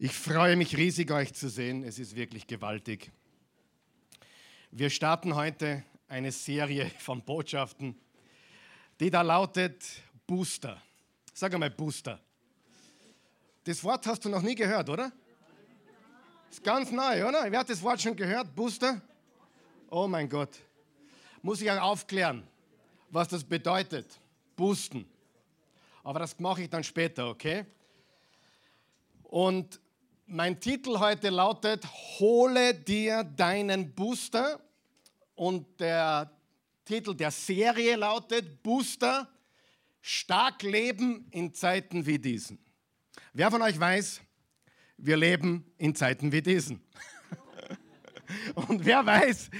Ich freue mich riesig, euch zu sehen. Es ist wirklich gewaltig. Wir starten heute eine Serie von Botschaften, die da lautet Booster. Sag einmal Booster. Das Wort hast du noch nie gehört, oder? Ist ganz neu, oder? Wer hat das Wort schon gehört? Booster? Oh mein Gott. Muss ich auch aufklären, was das bedeutet. Boosten. Aber das mache ich dann später, okay? Und mein Titel heute lautet Hole dir deinen Booster und der Titel der Serie lautet Booster, stark leben in Zeiten wie diesen. Wer von euch weiß, wir leben in Zeiten wie diesen. und wer weiß,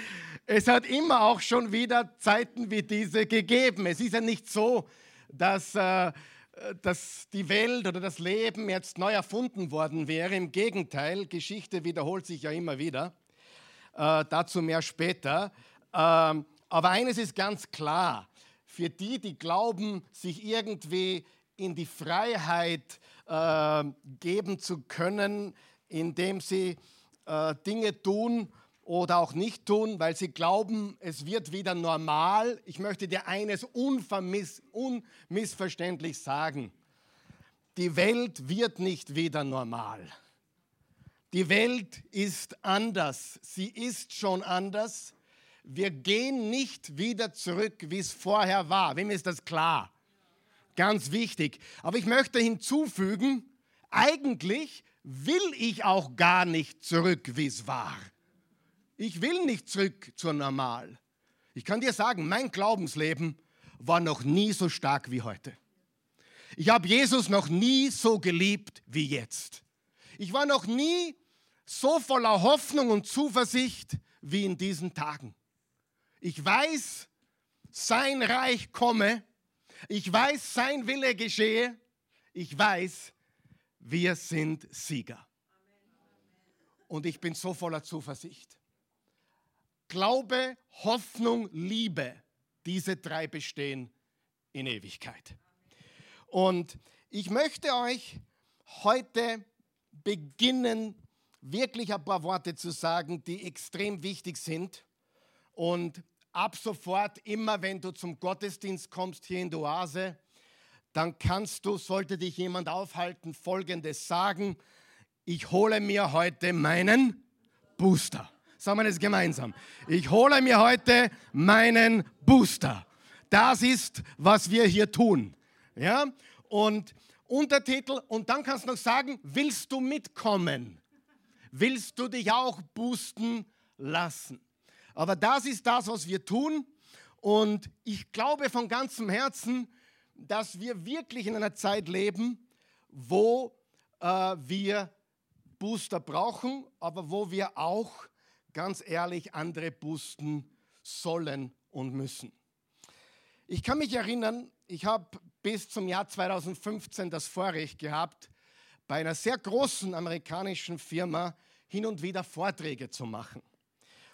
es hat immer auch schon wieder Zeiten wie diese gegeben. Es ist ja nicht so, dass äh, dass die Welt oder das Leben jetzt neu erfunden worden wäre. Im Gegenteil, Geschichte wiederholt sich ja immer wieder. Äh, dazu mehr später. Ähm, aber eines ist ganz klar, für die, die glauben, sich irgendwie in die Freiheit äh, geben zu können, indem sie äh, Dinge tun, oder auch nicht tun, weil sie glauben, es wird wieder normal. Ich möchte dir eines unmissverständlich sagen. Die Welt wird nicht wieder normal. Die Welt ist anders. Sie ist schon anders. Wir gehen nicht wieder zurück, wie es vorher war. Wem ist das klar? Ganz wichtig. Aber ich möchte hinzufügen, eigentlich will ich auch gar nicht zurück, wie es war. Ich will nicht zurück zur Normal. Ich kann dir sagen, mein Glaubensleben war noch nie so stark wie heute. Ich habe Jesus noch nie so geliebt wie jetzt. Ich war noch nie so voller Hoffnung und Zuversicht wie in diesen Tagen. Ich weiß, sein Reich komme. Ich weiß, sein Wille geschehe. Ich weiß, wir sind Sieger. Und ich bin so voller Zuversicht. Glaube, Hoffnung, Liebe, diese drei bestehen in Ewigkeit. Und ich möchte euch heute beginnen, wirklich ein paar Worte zu sagen, die extrem wichtig sind. Und ab sofort, immer wenn du zum Gottesdienst kommst hier in der Oase, dann kannst du, sollte dich jemand aufhalten, Folgendes sagen. Ich hole mir heute meinen Booster. Sagen wir das gemeinsam. Ich hole mir heute meinen Booster. Das ist, was wir hier tun. Ja? Und Untertitel, und dann kannst du noch sagen, willst du mitkommen? Willst du dich auch boosten lassen? Aber das ist das, was wir tun. Und ich glaube von ganzem Herzen, dass wir wirklich in einer Zeit leben, wo äh, wir Booster brauchen, aber wo wir auch ganz ehrlich andere boosten sollen und müssen. Ich kann mich erinnern, ich habe bis zum Jahr 2015 das Vorrecht gehabt, bei einer sehr großen amerikanischen Firma hin und wieder Vorträge zu machen.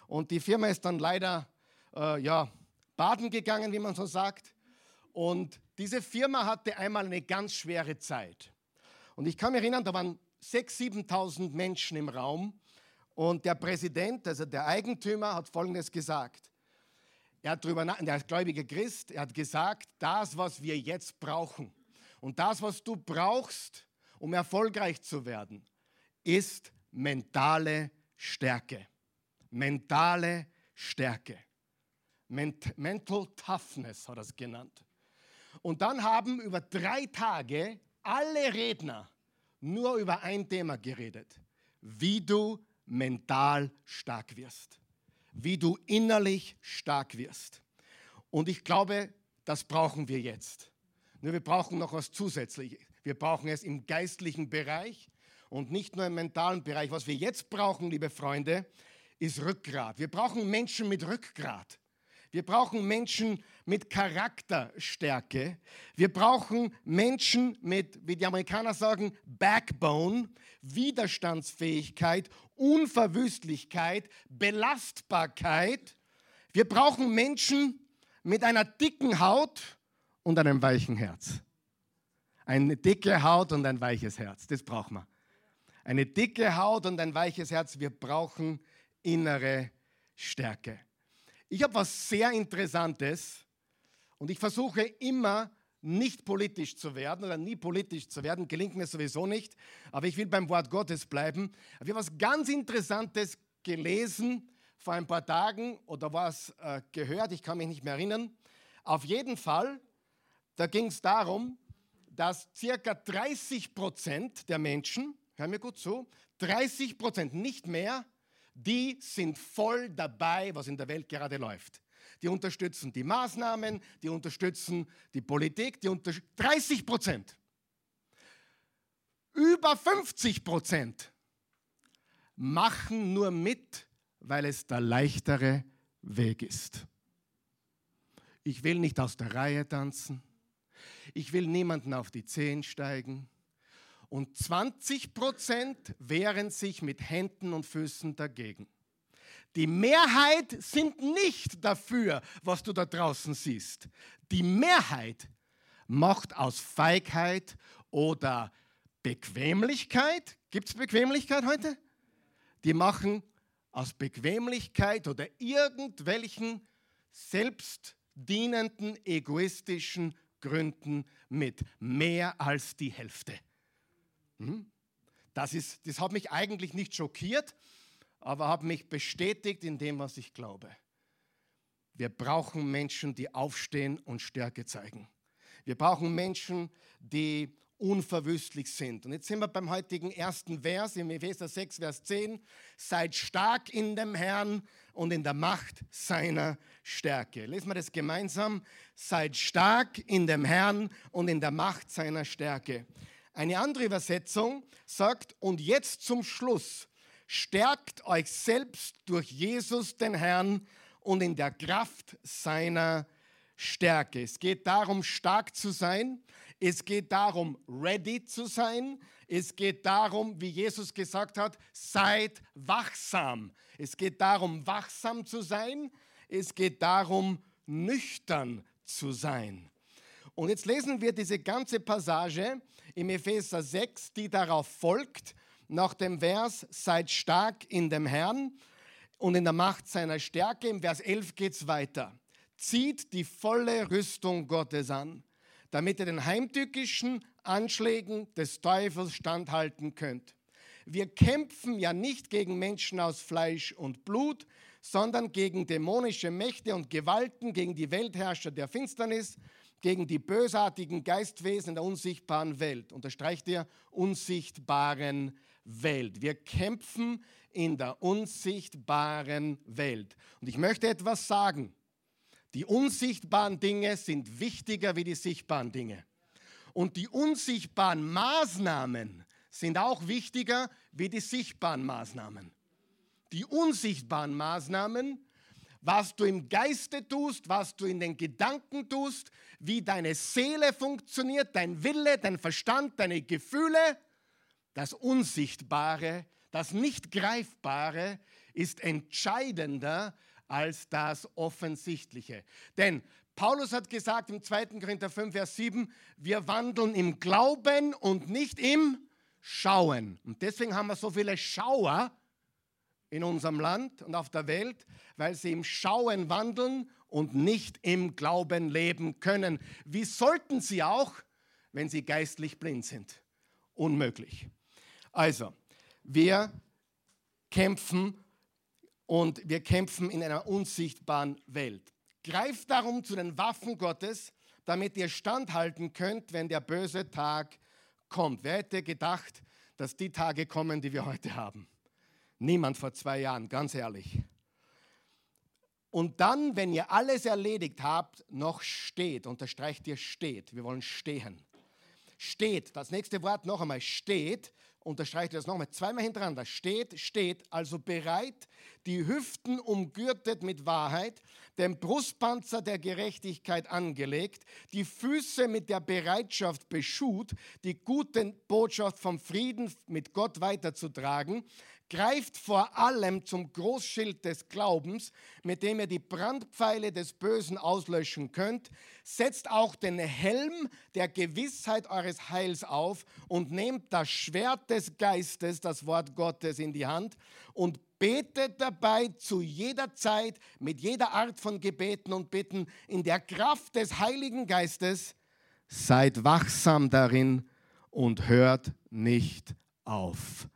Und die Firma ist dann leider äh, ja, baden gegangen, wie man so sagt. Und diese Firma hatte einmal eine ganz schwere Zeit. Und ich kann mich erinnern, da waren 6.000, 7.000 Menschen im Raum und der Präsident, also der Eigentümer, hat Folgendes gesagt. Er hat darüber der gläubige Christ, er hat gesagt, das, was wir jetzt brauchen und das, was du brauchst, um erfolgreich zu werden, ist mentale Stärke. Mentale Stärke. Ment Mental Toughness hat er es genannt. Und dann haben über drei Tage alle Redner nur über ein Thema geredet, wie du mental stark wirst, wie du innerlich stark wirst. Und ich glaube, das brauchen wir jetzt. Nur wir brauchen noch was Zusätzliches. Wir brauchen es im geistlichen Bereich und nicht nur im mentalen Bereich. Was wir jetzt brauchen, liebe Freunde, ist Rückgrat. Wir brauchen Menschen mit Rückgrat. Wir brauchen Menschen mit Charakterstärke. Wir brauchen Menschen mit, wie die Amerikaner sagen, Backbone, Widerstandsfähigkeit, Unverwüstlichkeit, Belastbarkeit. Wir brauchen Menschen mit einer dicken Haut und einem weichen Herz. Eine dicke Haut und ein weiches Herz, das brauchen wir. eine dicke Haut und ein weiches Herz. Wir brauchen innere Stärke. Ich habe was sehr Interessantes und ich versuche immer nicht politisch zu werden oder nie politisch zu werden, gelingt mir sowieso nicht, aber ich will beim Wort Gottes bleiben. Ich habe was ganz Interessantes gelesen vor ein paar Tagen oder was äh, gehört, ich kann mich nicht mehr erinnern. Auf jeden Fall, da ging es darum, dass circa 30 Prozent der Menschen, hör mir gut zu, 30 Prozent, nicht mehr, die sind voll dabei, was in der Welt gerade läuft. Die unterstützen die Maßnahmen, die unterstützen die Politik, die unter 30 Prozent. Über 50 Prozent machen nur mit, weil es der leichtere Weg ist. Ich will nicht aus der Reihe tanzen. Ich will niemanden auf die Zehen steigen. Und 20 Prozent wehren sich mit Händen und Füßen dagegen. Die Mehrheit sind nicht dafür, was du da draußen siehst. Die Mehrheit macht aus Feigheit oder Bequemlichkeit, gibt es Bequemlichkeit heute? Die machen aus Bequemlichkeit oder irgendwelchen selbstdienenden, egoistischen Gründen mit. Mehr als die Hälfte. Hm? Das, ist, das hat mich eigentlich nicht schockiert, aber hat mich bestätigt in dem, was ich glaube. Wir brauchen Menschen, die aufstehen und Stärke zeigen. Wir brauchen Menschen, die unverwüstlich sind. Und jetzt sind wir beim heutigen ersten Vers, im Epheser 6, Vers 10. Seid stark in dem Herrn und in der Macht seiner Stärke. Lesen wir das gemeinsam. Seid stark in dem Herrn und in der Macht seiner Stärke. Eine andere Übersetzung sagt, und jetzt zum Schluss, stärkt euch selbst durch Jesus den Herrn und in der Kraft seiner Stärke. Es geht darum, stark zu sein. Es geht darum, ready zu sein. Es geht darum, wie Jesus gesagt hat, seid wachsam. Es geht darum, wachsam zu sein. Es geht darum, nüchtern zu sein. Und jetzt lesen wir diese ganze Passage im Epheser 6, die darauf folgt, nach dem Vers, seid stark in dem Herrn und in der Macht seiner Stärke. Im Vers 11 geht es weiter. Zieht die volle Rüstung Gottes an, damit ihr den heimtückischen Anschlägen des Teufels standhalten könnt. Wir kämpfen ja nicht gegen Menschen aus Fleisch und Blut, sondern gegen dämonische Mächte und Gewalten, gegen die Weltherrscher der Finsternis, gegen die bösartigen Geistwesen der unsichtbaren Welt. Unterstreicht ihr unsichtbaren Welt. Wir kämpfen in der unsichtbaren Welt. Und ich möchte etwas sagen. Die unsichtbaren Dinge sind wichtiger wie die sichtbaren Dinge. Und die unsichtbaren Maßnahmen sind auch wichtiger wie die sichtbaren Maßnahmen. Die unsichtbaren Maßnahmen was du im Geiste tust, was du in den Gedanken tust, wie deine Seele funktioniert, dein Wille, dein Verstand, deine Gefühle. Das Unsichtbare, das Nicht-Greifbare ist entscheidender als das Offensichtliche. Denn Paulus hat gesagt im 2. Korinther 5, Vers 7, wir wandeln im Glauben und nicht im Schauen. Und deswegen haben wir so viele Schauer, in unserem Land und auf der Welt, weil sie im Schauen wandeln und nicht im Glauben leben können. Wie sollten sie auch, wenn sie geistlich blind sind? Unmöglich. Also, wir kämpfen und wir kämpfen in einer unsichtbaren Welt. Greift darum zu den Waffen Gottes, damit ihr standhalten könnt, wenn der böse Tag kommt. Wer hätte gedacht, dass die Tage kommen, die wir heute haben? Niemand vor zwei Jahren, ganz ehrlich. Und dann, wenn ihr alles erledigt habt, noch steht, unterstreicht ihr steht. Wir wollen stehen. Steht, das nächste Wort noch einmal, steht, unterstreicht ihr das nochmal zweimal hintereinander. Steht, steht, also bereit, die Hüften umgürtet mit Wahrheit, den Brustpanzer der Gerechtigkeit angelegt, die Füße mit der Bereitschaft beschut, die gute Botschaft vom Frieden mit Gott weiterzutragen, greift vor allem zum Großschild des Glaubens, mit dem ihr die Brandpfeile des Bösen auslöschen könnt, setzt auch den Helm der Gewissheit eures Heils auf und nehmt das Schwert des Geistes, das Wort Gottes, in die Hand und betet dabei zu jeder Zeit mit jeder Art von Gebeten und Bitten in der Kraft des Heiligen Geistes. Seid wachsam darin und hört nicht auf.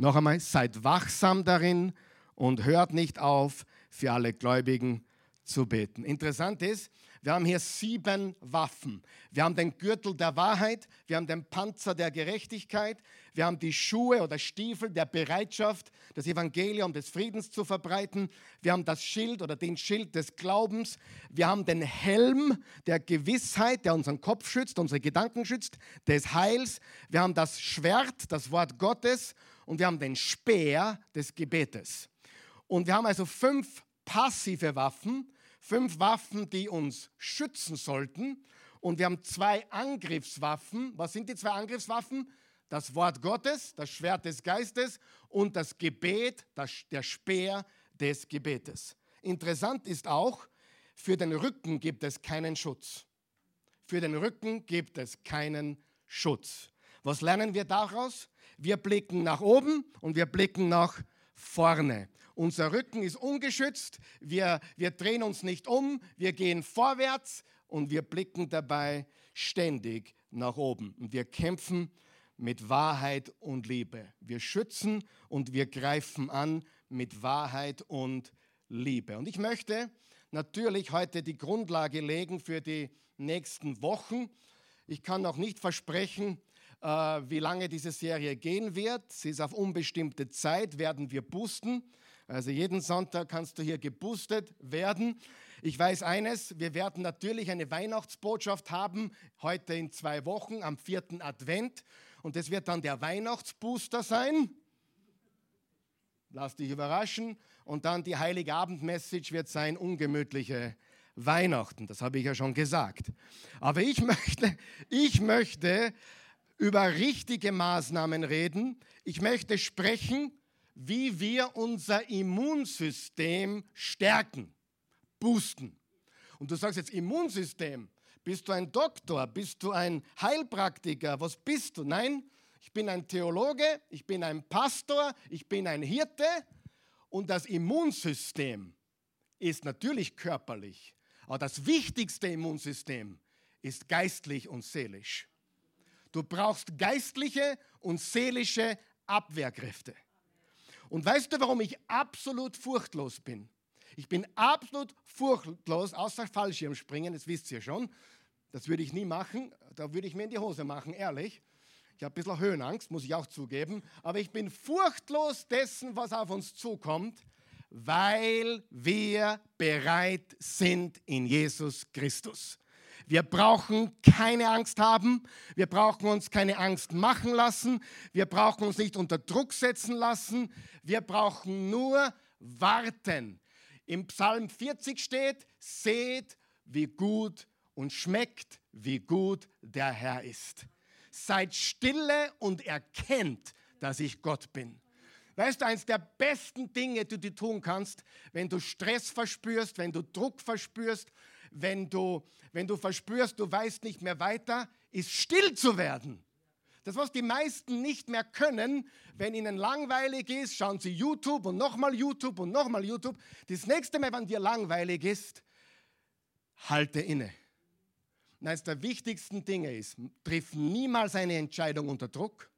Noch einmal, seid wachsam darin und hört nicht auf, für alle Gläubigen zu beten. Interessant ist, wir haben hier sieben Waffen. Wir haben den Gürtel der Wahrheit, wir haben den Panzer der Gerechtigkeit, wir haben die Schuhe oder Stiefel der Bereitschaft, das Evangelium des Friedens zu verbreiten, wir haben das Schild oder den Schild des Glaubens, wir haben den Helm der Gewissheit, der unseren Kopf schützt, unsere Gedanken schützt, des Heils, wir haben das Schwert, das Wort Gottes und wir haben den Speer des Gebetes. Und wir haben also fünf passive Waffen, fünf Waffen, die uns schützen sollten. Und wir haben zwei Angriffswaffen. Was sind die zwei Angriffswaffen? Das Wort Gottes, das Schwert des Geistes und das Gebet, das, der Speer des Gebetes. Interessant ist auch, für den Rücken gibt es keinen Schutz. Für den Rücken gibt es keinen Schutz. Was lernen wir daraus? Wir blicken nach oben und wir blicken nach vorne. Unser Rücken ist ungeschützt, wir, wir drehen uns nicht um, wir gehen vorwärts und wir blicken dabei ständig nach oben. Und wir kämpfen mit Wahrheit und Liebe. Wir schützen und wir greifen an mit Wahrheit und Liebe. Und ich möchte natürlich heute die Grundlage legen für die nächsten Wochen. Ich kann auch nicht versprechen, wie lange diese Serie gehen wird. Sie ist auf unbestimmte Zeit, werden wir boosten. Also jeden Sonntag kannst du hier geboostet werden. Ich weiß eines, wir werden natürlich eine Weihnachtsbotschaft haben, heute in zwei Wochen am vierten Advent. Und das wird dann der Weihnachtsbooster sein. Lass dich überraschen. Und dann die Heilige Abend-Message wird sein, ungemütliche Weihnachten. Das habe ich ja schon gesagt. Aber ich möchte, ich möchte über richtige Maßnahmen reden. Ich möchte sprechen wie wir unser Immunsystem stärken, boosten. Und du sagst jetzt Immunsystem. Bist du ein Doktor? Bist du ein Heilpraktiker? Was bist du? Nein, ich bin ein Theologe, ich bin ein Pastor, ich bin ein Hirte und das Immunsystem ist natürlich körperlich, aber das wichtigste Immunsystem ist geistlich und seelisch. Du brauchst geistliche und seelische Abwehrkräfte. Und weißt du, warum ich absolut furchtlos bin? Ich bin absolut furchtlos, außer Fallschirmspringen, das wisst ihr schon. Das würde ich nie machen, da würde ich mir in die Hose machen, ehrlich. Ich habe ein bisschen Höhenangst, muss ich auch zugeben. Aber ich bin furchtlos dessen, was auf uns zukommt, weil wir bereit sind in Jesus Christus. Wir brauchen keine Angst haben. Wir brauchen uns keine Angst machen lassen. Wir brauchen uns nicht unter Druck setzen lassen. Wir brauchen nur warten. Im Psalm 40 steht, seht, wie gut und schmeckt, wie gut der Herr ist. Seid stille und erkennt, dass ich Gott bin. Weißt du, eines der besten Dinge, die du tun kannst, wenn du Stress verspürst, wenn du Druck verspürst, wenn du, wenn du verspürst, du weißt nicht mehr weiter, ist still zu werden. Das, was die meisten nicht mehr können, wenn ihnen langweilig ist, schauen sie YouTube und nochmal YouTube und nochmal YouTube. Das nächste Mal, wenn dir langweilig ist, halte inne. eines der wichtigsten Dinge ist, triff niemals eine Entscheidung unter Druck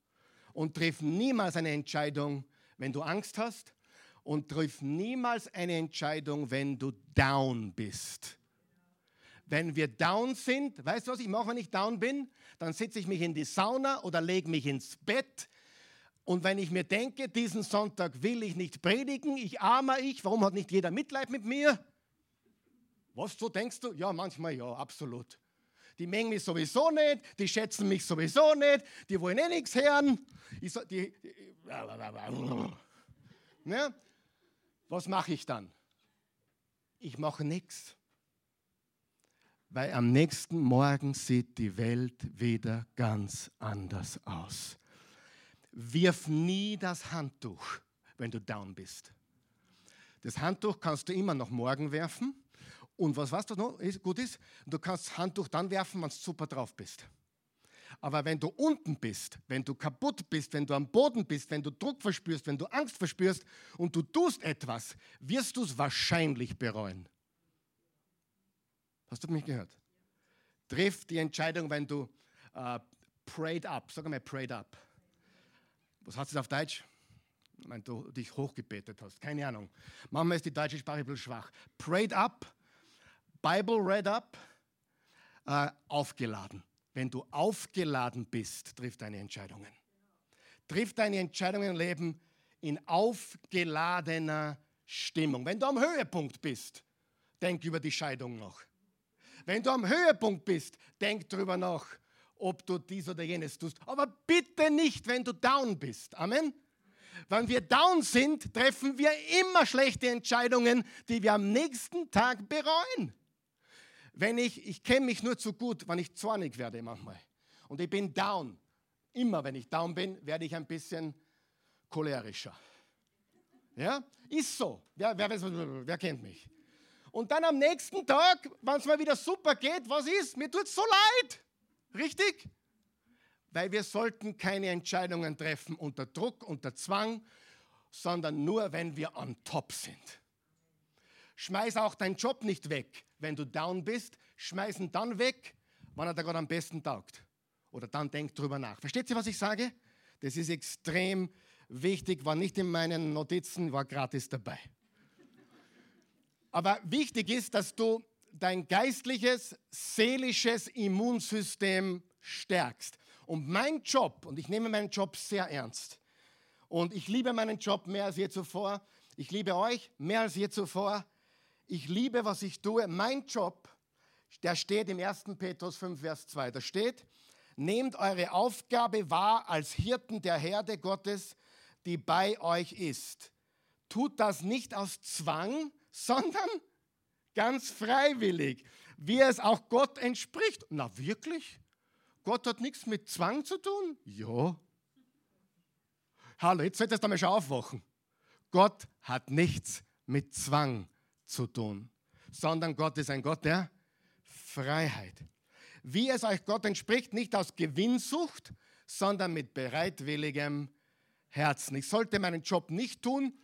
und triff niemals eine Entscheidung, wenn du Angst hast und triff niemals eine Entscheidung, wenn du down bist. Wenn wir down sind, weißt du, was ich mache, wenn ich down bin? Dann setze ich mich in die Sauna oder lege mich ins Bett. Und wenn ich mir denke, diesen Sonntag will ich nicht predigen, ich armer ich, warum hat nicht jeder Mitleid mit mir? Was, so denkst du? Ja, manchmal ja, absolut. Die mengen mich sowieso nicht, die schätzen mich sowieso nicht, die wollen eh nichts hören. Ich, die, ja, was mache ich dann? ich mache nichts. Weil am nächsten Morgen sieht die Welt wieder ganz anders aus. Wirf nie das Handtuch, wenn du down bist. Das Handtuch kannst du immer noch morgen werfen. Und was weißt du noch ist, gut ist? Du kannst das Handtuch dann werfen, wenn du super drauf bist. Aber wenn du unten bist, wenn du kaputt bist, wenn du am Boden bist, wenn du Druck verspürst, wenn du Angst verspürst und du tust etwas, wirst du es wahrscheinlich bereuen. Hast du mich gehört? Triff die Entscheidung, wenn du uh, prayed up, sag mal prayed up. Was heißt das auf Deutsch? Wenn du dich hochgebetet hast, keine Ahnung. Manchmal ist die deutsche Sprache ein bisschen schwach. Prayed up, Bible read up, uh, aufgeladen. Wenn du aufgeladen bist, triff deine Entscheidungen. Triff deine Entscheidungen im Leben in aufgeladener Stimmung. Wenn du am Höhepunkt bist, denk über die Scheidung noch. Wenn du am Höhepunkt bist, denk darüber nach, ob du dies oder jenes tust. Aber bitte nicht, wenn du down bist. Amen. Wenn wir down sind, treffen wir immer schlechte Entscheidungen, die wir am nächsten Tag bereuen. Wenn ich, ich kenne mich nur zu gut, wenn ich zornig werde manchmal. Und ich bin down. Immer wenn ich down bin, werde ich ein bisschen cholerischer. Ja, ist so. Wer, wer, wer, wer kennt mich? Und dann am nächsten Tag, wenn es mal wieder super geht, was ist? Mir tut es so leid. Richtig? Weil wir sollten keine Entscheidungen treffen unter Druck, unter Zwang, sondern nur, wenn wir on top sind. Schmeiß auch deinen Job nicht weg, wenn du down bist. Schmeiß ihn dann weg, wann er da gerade am besten taugt. Oder dann denk drüber nach. Versteht ihr, was ich sage? Das ist extrem wichtig, war nicht in meinen Notizen, war gratis dabei. Aber wichtig ist, dass du dein geistliches, seelisches Immunsystem stärkst. Und mein Job, und ich nehme meinen Job sehr ernst, und ich liebe meinen Job mehr als je zuvor, ich liebe euch mehr als je zuvor, ich liebe, was ich tue. Mein Job, der steht im 1. Petrus 5, Vers 2, da steht, nehmt eure Aufgabe wahr als Hirten der Herde Gottes, die bei euch ist. Tut das nicht aus Zwang, sondern ganz freiwillig, wie es auch Gott entspricht. Na wirklich? Gott hat nichts mit Zwang zu tun? Ja. Hallo, jetzt solltest du mal schon aufwachen. Gott hat nichts mit Zwang zu tun, sondern Gott ist ein Gott der Freiheit. Wie es euch Gott entspricht, nicht aus Gewinnsucht, sondern mit bereitwilligem Herzen. Ich sollte meinen Job nicht tun,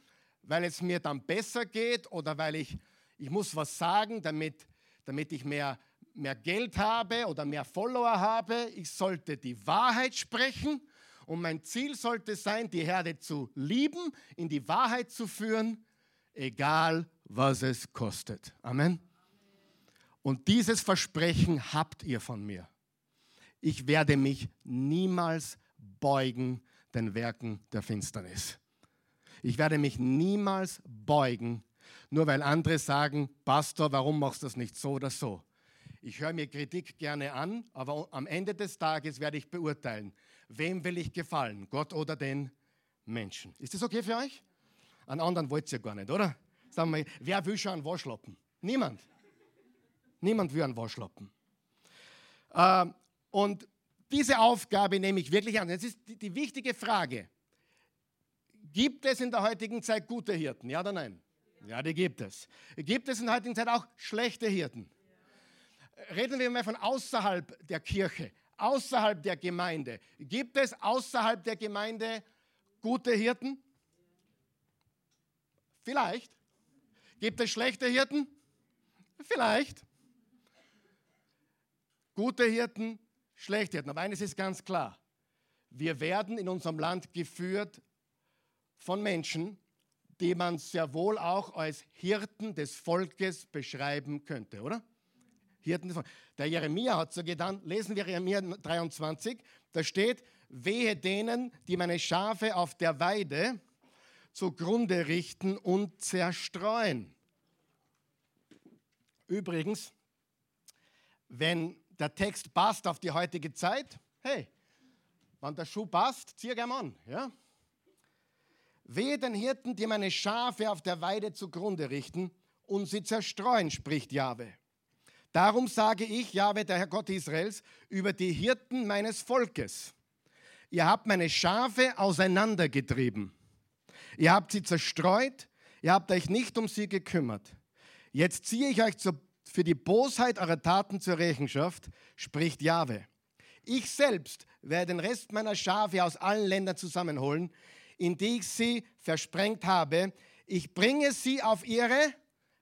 weil es mir dann besser geht oder weil ich, ich muss was sagen, damit, damit ich mehr, mehr Geld habe oder mehr Follower habe. Ich sollte die Wahrheit sprechen und mein Ziel sollte sein, die Herde zu lieben, in die Wahrheit zu führen, egal was es kostet. Amen. Und dieses Versprechen habt ihr von mir. Ich werde mich niemals beugen den Werken der Finsternis. Ich werde mich niemals beugen, nur weil andere sagen, Pastor, warum machst du das nicht so oder so? Ich höre mir Kritik gerne an, aber am Ende des Tages werde ich beurteilen, wem will ich gefallen, Gott oder den Menschen. Ist das okay für euch? An anderen wollt ihr gar nicht, oder? Sagen wir, wer will schon einen Waschlappen? Niemand. Niemand will einen Waschlappen. Ähm, und diese Aufgabe nehme ich wirklich an. Jetzt ist die wichtige Frage. Gibt es in der heutigen Zeit gute Hirten? Ja oder nein? Ja, die gibt es. Gibt es in der heutigen Zeit auch schlechte Hirten? Reden wir mal von außerhalb der Kirche, außerhalb der Gemeinde. Gibt es außerhalb der Gemeinde gute Hirten? Vielleicht. Gibt es schlechte Hirten? Vielleicht. Gute Hirten, schlechte Hirten. Aber eines ist ganz klar. Wir werden in unserem Land geführt von Menschen, die man sehr wohl auch als Hirten des Volkes beschreiben könnte, oder? Hirten des Volkes. Der Jeremia hat so getan, lesen wir Jeremia 23, da steht, wehe denen, die meine Schafe auf der Weide zugrunde richten und zerstreuen. Übrigens, wenn der Text passt auf die heutige Zeit, hey, wenn der Schuh passt, zieh gerne an. Ja? Wehe den Hirten, die meine Schafe auf der Weide zugrunde richten und sie zerstreuen, spricht Jahwe. Darum sage ich, Jahwe, der Herr Gott Israels, über die Hirten meines Volkes. Ihr habt meine Schafe auseinandergetrieben. Ihr habt sie zerstreut, ihr habt euch nicht um sie gekümmert. Jetzt ziehe ich euch für die Bosheit eurer Taten zur Rechenschaft, spricht Jahwe. Ich selbst werde den Rest meiner Schafe aus allen Ländern zusammenholen, in die ich sie versprengt habe. Ich bringe sie auf ihre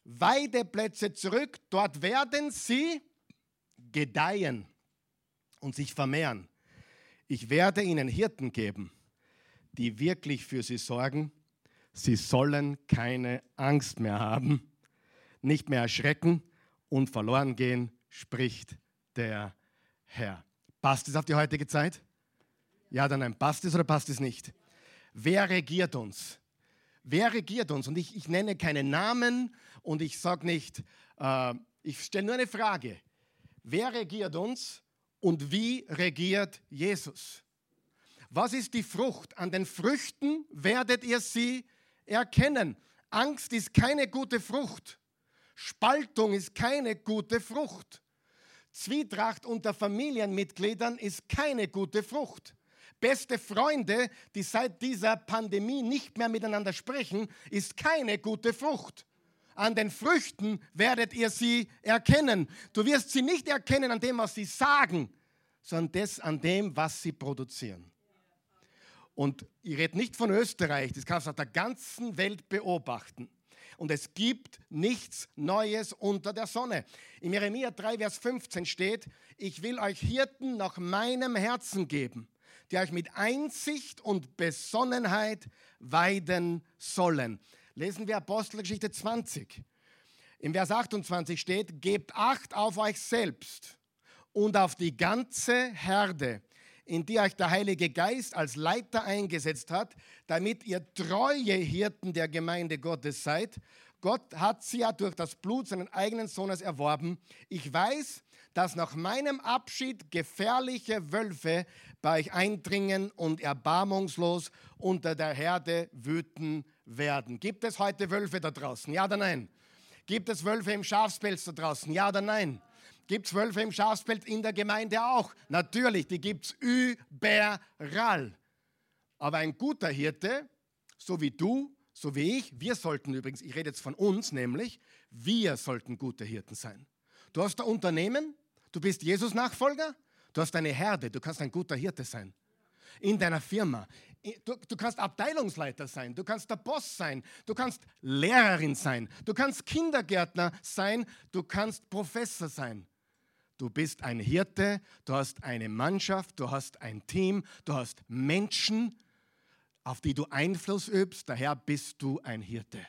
Weideplätze zurück. Dort werden sie gedeihen und sich vermehren. Ich werde ihnen Hirten geben, die wirklich für sie sorgen. Sie sollen keine Angst mehr haben, nicht mehr erschrecken und verloren gehen, spricht der Herr. Passt es auf die heutige Zeit? Ja oder nein? Passt es oder passt es nicht? Wer regiert uns? Wer regiert uns? Und ich, ich nenne keine Namen und ich sage nicht, äh, ich stelle nur eine Frage. Wer regiert uns und wie regiert Jesus? Was ist die Frucht? An den Früchten werdet ihr sie erkennen. Angst ist keine gute Frucht. Spaltung ist keine gute Frucht. Zwietracht unter Familienmitgliedern ist keine gute Frucht. Beste Freunde, die seit dieser Pandemie nicht mehr miteinander sprechen, ist keine gute Frucht. An den Früchten werdet ihr sie erkennen. Du wirst sie nicht erkennen an dem, was sie sagen, sondern das an dem, was sie produzieren. Und ich rede nicht von Österreich, das kannst du auf der ganzen Welt beobachten. Und es gibt nichts Neues unter der Sonne. In Jeremia 3, Vers 15 steht, ich will euch Hirten nach meinem Herzen geben, die euch mit Einsicht und Besonnenheit weiden sollen. Lesen wir Apostelgeschichte 20. Im Vers 28 steht, gebt Acht auf euch selbst und auf die ganze Herde, in die euch der Heilige Geist als Leiter eingesetzt hat, damit ihr treue Hirten der Gemeinde Gottes seid. Gott hat sie ja durch das Blut seines eigenen Sohnes erworben. Ich weiß, dass nach meinem Abschied gefährliche Wölfe bei euch eindringen und erbarmungslos unter der Herde wüten werden. Gibt es heute Wölfe da draußen? Ja oder nein? Gibt es Wölfe im Schafspelz da draußen? Ja oder nein? Gibt es Wölfe im Schafspelz in der Gemeinde auch? Natürlich, die gibt es überall. Aber ein guter Hirte, so wie du, so wie ich, wir sollten übrigens, ich rede jetzt von uns nämlich, wir sollten gute Hirten sein. Du hast ein Unternehmen, du bist Jesus-Nachfolger, du hast eine Herde, du kannst ein guter Hirte sein. In deiner Firma, Du, du, kannst Abteilungsleiter sein, du kannst der Boss sein, du kannst Lehrerin sein, du kannst Kindergärtner sein, du kannst Professor sein. Du bist ein Hirte, du hast eine Mannschaft, du hast ein Team, du hast Menschen, auf die du Einfluss übst. Daher bist du ein Hirte.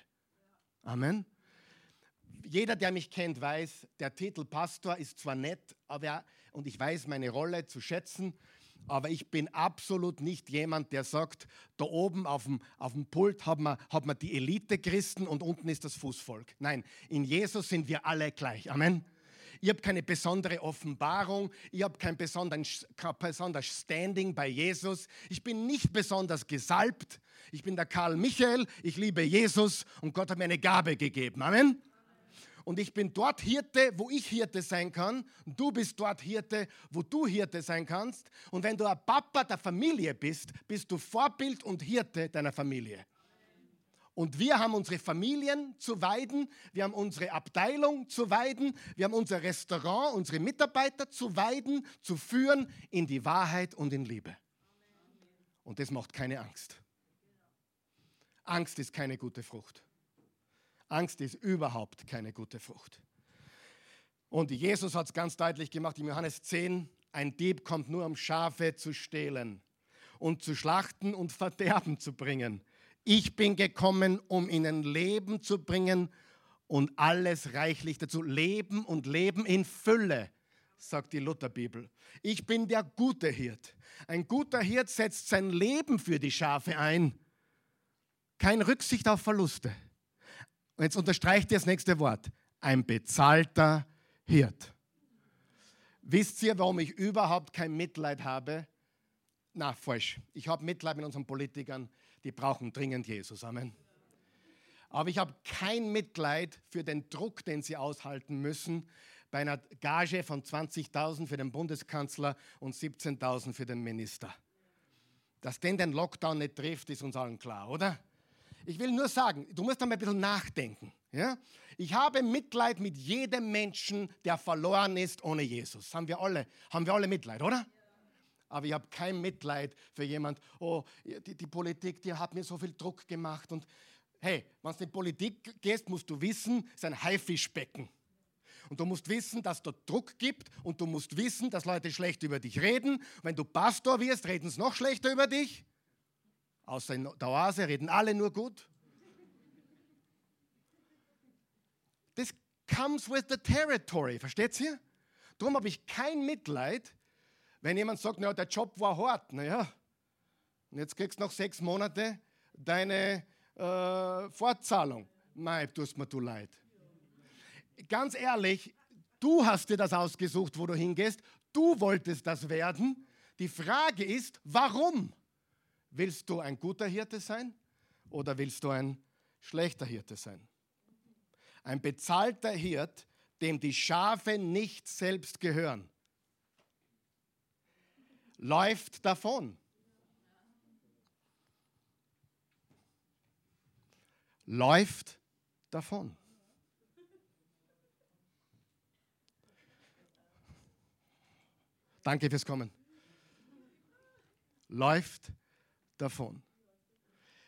Amen. Jeder, der mich kennt, weiß, der Titel Pastor ist zwar nett, aber und ich weiß meine Rolle zu schätzen, aber ich bin absolut nicht jemand, der sagt, da oben auf dem, auf dem Pult hat man, hat man die Elite-Christen und unten ist das Fußvolk. Nein, in Jesus sind wir alle gleich. Amen ich habe keine besondere Offenbarung, ich habe kein besonderes, Standing bei Jesus, ich bin nicht besonders gesalbt, ich bin der Karl Michael, ich liebe Jesus und Gott hat mir eine Gabe gegeben. Amen. Und ich bin dort Hirte, wo ich Hirte sein kann. Und du bist dort Hirte, wo du Hirte sein kannst. Und wenn du ein Papa der Familie bist, bist du Vorbild und Hirte deiner Familie. Und wir haben unsere Familien zu weiden, wir haben unsere Abteilung zu weiden, wir haben unser Restaurant, unsere Mitarbeiter zu weiden, zu führen in die Wahrheit und in Liebe. Und das macht keine Angst. Angst ist keine gute Frucht. Angst ist überhaupt keine gute Frucht. Und Jesus hat es ganz deutlich gemacht im Johannes 10, ein Dieb kommt nur, um Schafe zu stehlen und zu schlachten und Verderben zu bringen. Ich bin gekommen, um ihnen Leben zu bringen und alles reichlich dazu. Leben und Leben in Fülle, sagt die Lutherbibel. Ich bin der gute Hirt. Ein guter Hirt setzt sein Leben für die Schafe ein. Kein Rücksicht auf Verluste. Und jetzt unterstreicht ihr das nächste Wort. Ein bezahlter Hirt. Wisst ihr, warum ich überhaupt kein Mitleid habe? Na, falsch. Ich habe Mitleid mit unseren Politikern die brauchen dringend Jesus. Amen. Aber ich habe kein Mitleid für den Druck, den sie aushalten müssen bei einer Gage von 20.000 für den Bundeskanzler und 17.000 für den Minister. Dass den den Lockdown nicht trifft, ist uns allen klar, oder? Ich will nur sagen, du musst da mal ein bisschen nachdenken. Ja? Ich habe Mitleid mit jedem Menschen, der verloren ist ohne Jesus. Haben wir alle, haben wir alle Mitleid, oder? Aber ich habe kein Mitleid für jemand, oh, die, die Politik, die hat mir so viel Druck gemacht. Und hey, wenn du in die Politik gehst, musst du wissen, es ist ein Haifischbecken. Und du musst wissen, dass dort Druck gibt und du musst wissen, dass Leute schlecht über dich reden. wenn du Pastor wirst, reden sie noch schlechter über dich. Außer in der Oase reden alle nur gut. Das comes with the territory, versteht ihr? Darum habe ich kein Mitleid, wenn jemand sagt, naja, der Job war hart. Naja, und jetzt kriegst du noch sechs Monate deine äh, Fortzahlung. Mei, tust mir du leid ganz ehrlich, du hast dir das ausgesucht, wo du hingehst. Du wolltest das werden. Die Frage ist, warum? Willst du ein guter Hirte sein oder willst du ein schlechter Hirte sein? Ein bezahlter Hirt, dem die Schafe nicht selbst gehören, läuft davon. Läuft davon. Danke fürs Kommen. Läuft davon.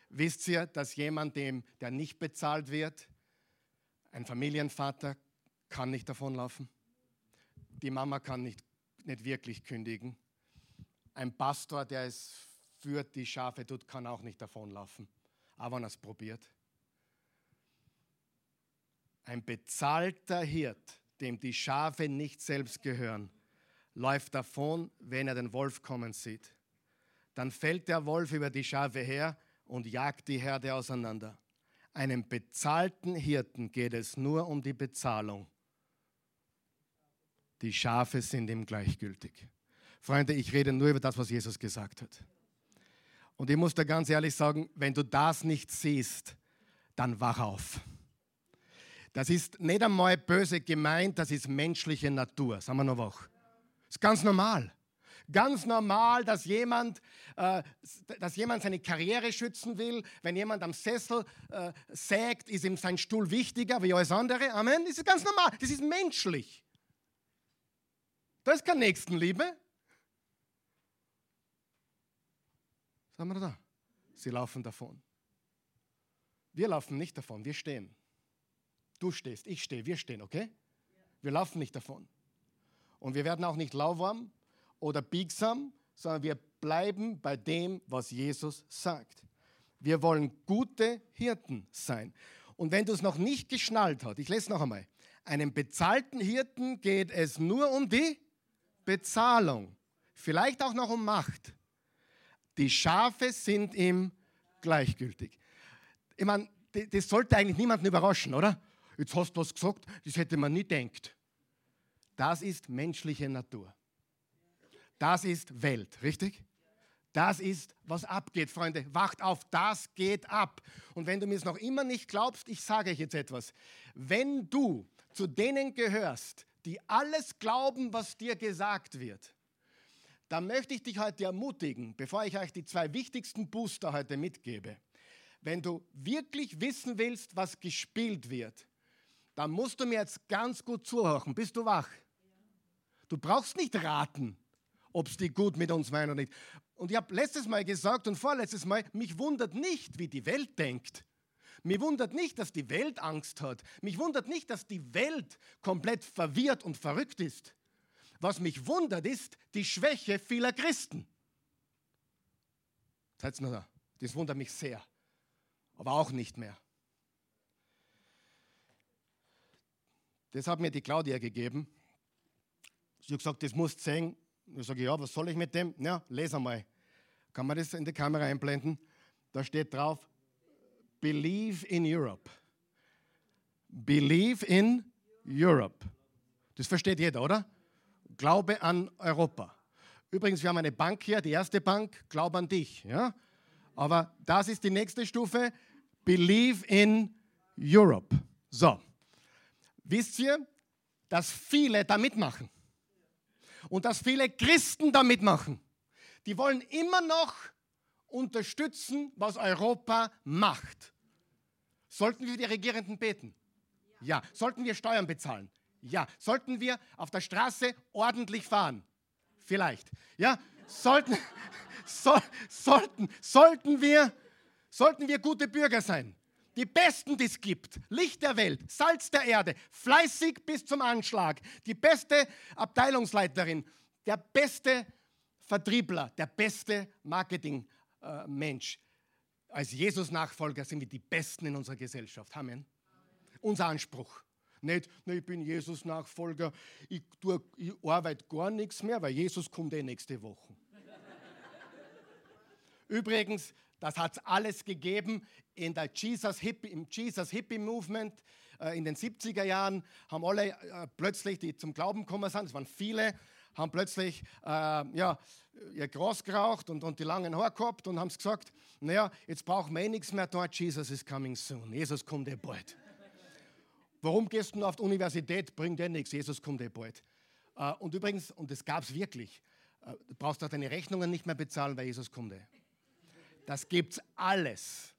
Wisst ihr, dass jemand, dem, der nicht bezahlt wird, ein Familienvater kann nicht davonlaufen? Die Mama kann nicht, nicht wirklich kündigen. Ein Pastor, der es führt, die Schafe tut, kann auch nicht davonlaufen. Aber wenn er es probiert. Ein bezahlter Hirt, dem die Schafe nicht selbst gehören, läuft davon, wenn er den Wolf kommen sieht. Dann fällt der Wolf über die Schafe her und jagt die Herde auseinander. Einem bezahlten Hirten geht es nur um die Bezahlung. Die Schafe sind ihm gleichgültig. Freunde, ich rede nur über das, was Jesus gesagt hat. Und ich muss dir ganz ehrlich sagen, wenn du das nicht siehst, dann wach auf. Das ist nicht einmal böse gemeint, das ist menschliche Natur. Sagen wir noch wach. Das ist ganz normal. Ganz normal, dass jemand, äh, dass jemand seine Karriere schützen will. Wenn jemand am Sessel äh, sägt, ist ihm sein Stuhl wichtiger wie alles andere. Amen. Das ist ganz normal. Das ist menschlich. Da ist keine Nächstenliebe. Was haben wir da? Sie laufen davon. Wir laufen nicht davon, wir stehen. Du stehst, ich stehe, wir stehen, okay? Wir laufen nicht davon. Und wir werden auch nicht lauwarm oder biegsam, sondern wir bleiben bei dem, was Jesus sagt. Wir wollen gute Hirten sein. Und wenn du es noch nicht geschnallt hast, ich lese noch einmal, einem bezahlten Hirten geht es nur um die Bezahlung, vielleicht auch noch um Macht. Die Schafe sind ihm gleichgültig. Ich meine, das sollte eigentlich niemanden überraschen, oder? Jetzt hast du was gesagt, das hätte man nie denkt. Das ist menschliche Natur. Das ist Welt, richtig? Das ist, was abgeht, Freunde. Wacht auf, das geht ab. Und wenn du mir es noch immer nicht glaubst, ich sage euch jetzt etwas. Wenn du zu denen gehörst, die alles glauben, was dir gesagt wird, dann möchte ich dich heute ermutigen, bevor ich euch die zwei wichtigsten Booster heute mitgebe. Wenn du wirklich wissen willst, was gespielt wird, dann musst du mir jetzt ganz gut zuhören. Bist du wach? Du brauchst nicht raten, ob es die gut mit uns meinen oder nicht. Und ich habe letztes Mal gesagt und vorletztes Mal, mich wundert nicht, wie die Welt denkt. Mich wundert nicht, dass die Welt Angst hat. Mich wundert nicht, dass die Welt komplett verwirrt und verrückt ist. Was mich wundert, ist die Schwäche vieler Christen. Seid noch da? Das wundert mich sehr. Aber auch nicht mehr. Das hat mir die Claudia gegeben. Sie hat gesagt, das musst du sehen. Ich sage, ja, was soll ich mit dem? Ja, lese einmal. Kann man das in die Kamera einblenden? Da steht drauf, Believe in Europe. Believe in Europe. Das versteht jeder, oder? Glaube an Europa. Übrigens, wir haben eine Bank hier, die erste Bank, Glaube an dich. Ja? Aber das ist die nächste Stufe, Believe in Europe. So, wisst ihr, dass viele da mitmachen und dass viele Christen da mitmachen. Die wollen immer noch unterstützen, was Europa macht. Sollten wir die Regierenden beten? Ja. Sollten wir Steuern bezahlen? Ja. Sollten wir auf der Straße ordentlich fahren? Vielleicht. Ja. Sollten, so, sollten, sollten, wir, sollten wir gute Bürger sein? Die Besten, die es gibt. Licht der Welt, Salz der Erde, fleißig bis zum Anschlag. Die beste Abteilungsleiterin, der beste Vertriebler, der beste Marketingmensch. Als Jesus-Nachfolger sind wir die Besten in unserer Gesellschaft. Amen. Unser Anspruch. Nicht, na, ich bin Jesus-Nachfolger, ich, ich arbeite gar nichts mehr, weil Jesus kommt eh nächste Woche. Übrigens, das hat es alles gegeben in der Jesus Hippie, im Jesus Hippie Movement äh, in den 70er Jahren. Haben alle äh, plötzlich, die zum Glauben gekommen sind, es waren viele, haben plötzlich äh, ja, ihr Gras geraucht und, und die langen Haare gehabt und haben gesagt, naja, jetzt brauchen wir eh nichts mehr dort, Jesus is coming soon, Jesus kommt eh bald. Warum gehst du auf die Universität? Bringt eh nichts, Jesus kommt eh bald. Äh, und übrigens, und das gab es wirklich, äh, du brauchst auch deine Rechnungen nicht mehr bezahlen, weil Jesus kommt eh. Das gibt's alles.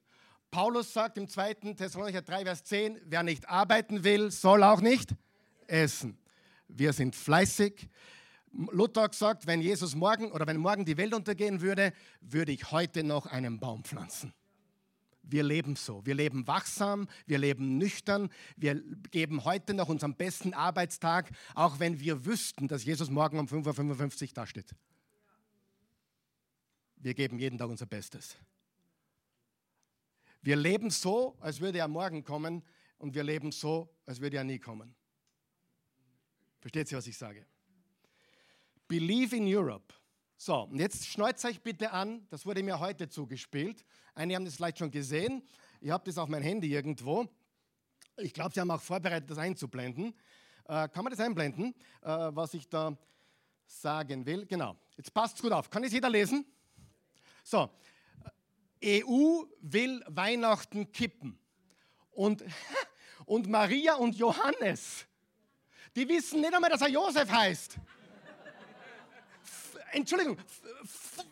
Paulus sagt im 2. Thessalonicher 3, Vers 10, wer nicht arbeiten will, soll auch nicht essen. Wir sind fleißig. Luther sagt, wenn Jesus morgen oder wenn morgen die Welt untergehen würde, würde ich heute noch einen Baum pflanzen. Wir leben so. Wir leben wachsam, wir leben nüchtern, wir geben heute noch unseren besten Arbeitstag, auch wenn wir wüssten, dass Jesus morgen um 5.55 Uhr dasteht. Wir geben jeden Tag unser Bestes. Wir leben so, als würde er morgen kommen und wir leben so, als würde er nie kommen. Versteht ihr, was ich sage? Believe in Europe. So, und jetzt schneuzt euch bitte an, das wurde mir heute zugespielt. Einige haben das vielleicht schon gesehen. Ich habe das auf mein Handy irgendwo. Ich glaube, Sie haben auch vorbereitet, das einzublenden. Äh, kann man das einblenden, äh, was ich da sagen will? Genau. Jetzt passt gut auf. Kann es jeder lesen? So, EU will Weihnachten kippen. Und, und Maria und Johannes, die wissen nicht einmal, dass er Josef heißt. F Entschuldigung. F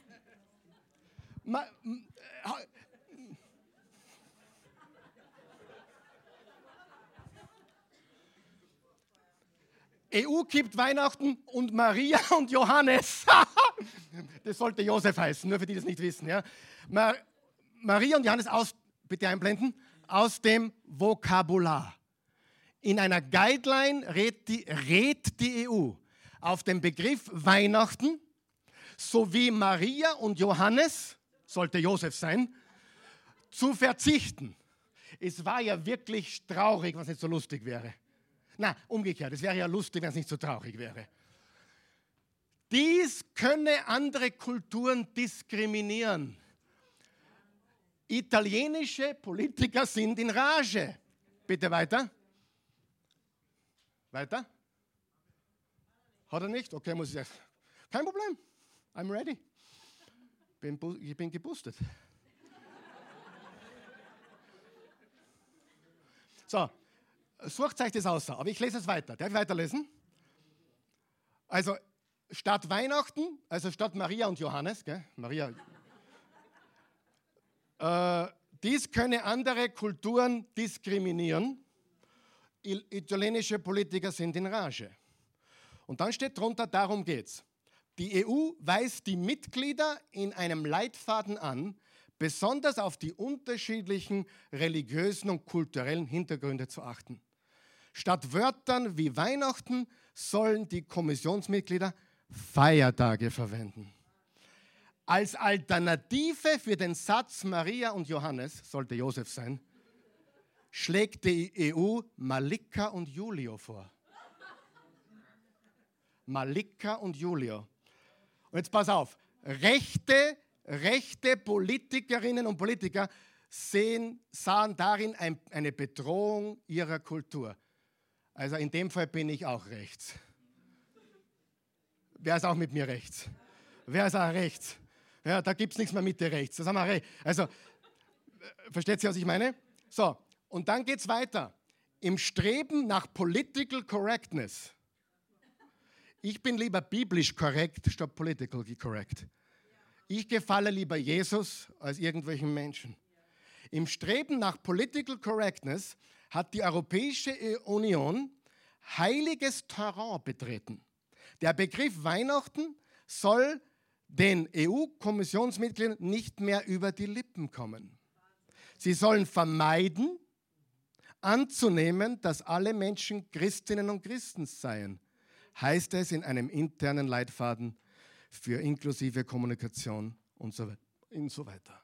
EU kippt Weihnachten und Maria und Johannes. Das sollte Josef heißen, nur für die, die das nicht wissen. Ja. Mar Maria und Johannes aus, bitte einblenden, aus dem Vokabular. In einer Guideline rät die, rät die EU auf den Begriff Weihnachten sowie Maria und Johannes, sollte Josef sein, zu verzichten. Es war ja wirklich traurig, was nicht so lustig wäre. Na, umgekehrt, es wäre ja lustig, wenn es nicht so traurig wäre. Dies könne andere Kulturen diskriminieren. Italienische Politiker sind in Rage. Bitte weiter. Weiter? Hat er nicht? Okay, muss ich sagen. Kein Problem. I'm ready. Bin, ich bin geboostet. So, Sucht euch das aus, aber ich lese es weiter. Darf ich weiterlesen? Also, statt Weihnachten, also statt Maria und Johannes, gell? Maria. äh, dies könne andere Kulturen diskriminieren. Italienische Politiker sind in Rage. Und dann steht drunter, darum geht's. Die EU weist die Mitglieder in einem Leitfaden an, besonders auf die unterschiedlichen religiösen und kulturellen Hintergründe zu achten. Statt Wörtern wie Weihnachten sollen die Kommissionsmitglieder Feiertage verwenden. Als Alternative für den Satz Maria und Johannes, sollte Josef sein, schlägt die EU Malika und Julio vor. Malika und Julio. Und jetzt pass auf, rechte, rechte Politikerinnen und Politiker sehen, sahen darin ein, eine Bedrohung ihrer Kultur. Also in dem Fall bin ich auch rechts. Wer ist auch mit mir rechts? Wer ist auch rechts? Ja, da gibt es nichts mehr Mitte rechts. Das haben wir recht. Also, versteht ihr, was ich meine? So, Und dann geht es weiter. Im Streben nach Political Correctness. Ich bin lieber biblisch korrekt statt political correct. Ich gefalle lieber Jesus als irgendwelchen Menschen. Im Streben nach Political Correctness hat die Europäische Union heiliges Terrain betreten. Der Begriff Weihnachten soll den EU-Kommissionsmitgliedern nicht mehr über die Lippen kommen. Sie sollen vermeiden, anzunehmen, dass alle Menschen Christinnen und Christen seien, heißt es in einem internen Leitfaden für inklusive Kommunikation und so, und so weiter.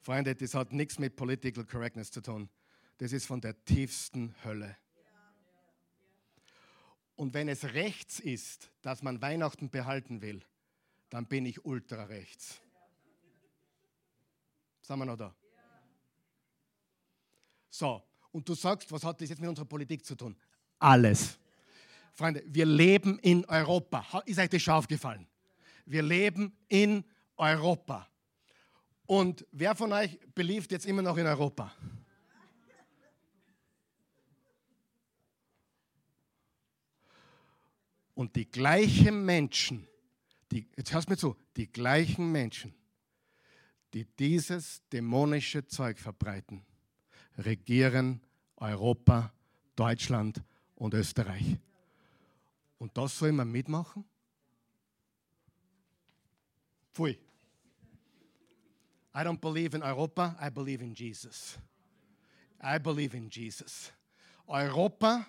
Freunde, das hat nichts mit Political Correctness zu tun. Das ist von der tiefsten Hölle. Und wenn es rechts ist, dass man Weihnachten behalten will, dann bin ich ultra rechts. Sind wir noch da? So, und du sagst, was hat das jetzt mit unserer Politik zu tun? Alles. Freunde, wir leben in Europa. Ist euch das schon aufgefallen? Wir leben in Europa. Und wer von euch beliebt jetzt immer noch in Europa? Und die gleichen Menschen, die, jetzt hörst mir zu, die gleichen Menschen, die dieses dämonische Zeug verbreiten, regieren Europa, Deutschland und Österreich. Und das soll man mitmachen? Pfui. I don't believe in Europa, I believe in Jesus. I believe in Jesus. Europa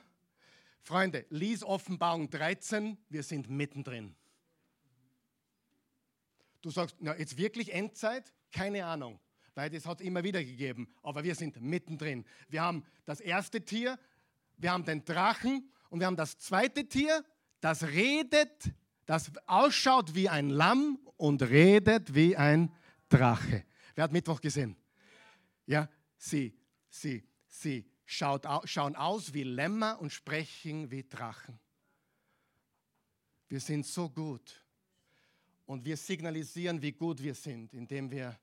Freunde, lies Offenbarung 13, wir sind mittendrin. Du sagst, na, jetzt wirklich Endzeit? Keine Ahnung, weil das hat es immer wieder gegeben, aber wir sind mittendrin. Wir haben das erste Tier, wir haben den Drachen und wir haben das zweite Tier, das redet, das ausschaut wie ein Lamm und redet wie ein Drache. Wer hat Mittwoch gesehen? Ja, sie, sie, sie schaut, schauen aus wie Lämmer und sprechen wie Drachen. Wir sind so gut. Und wir signalisieren, wie gut wir sind, indem wir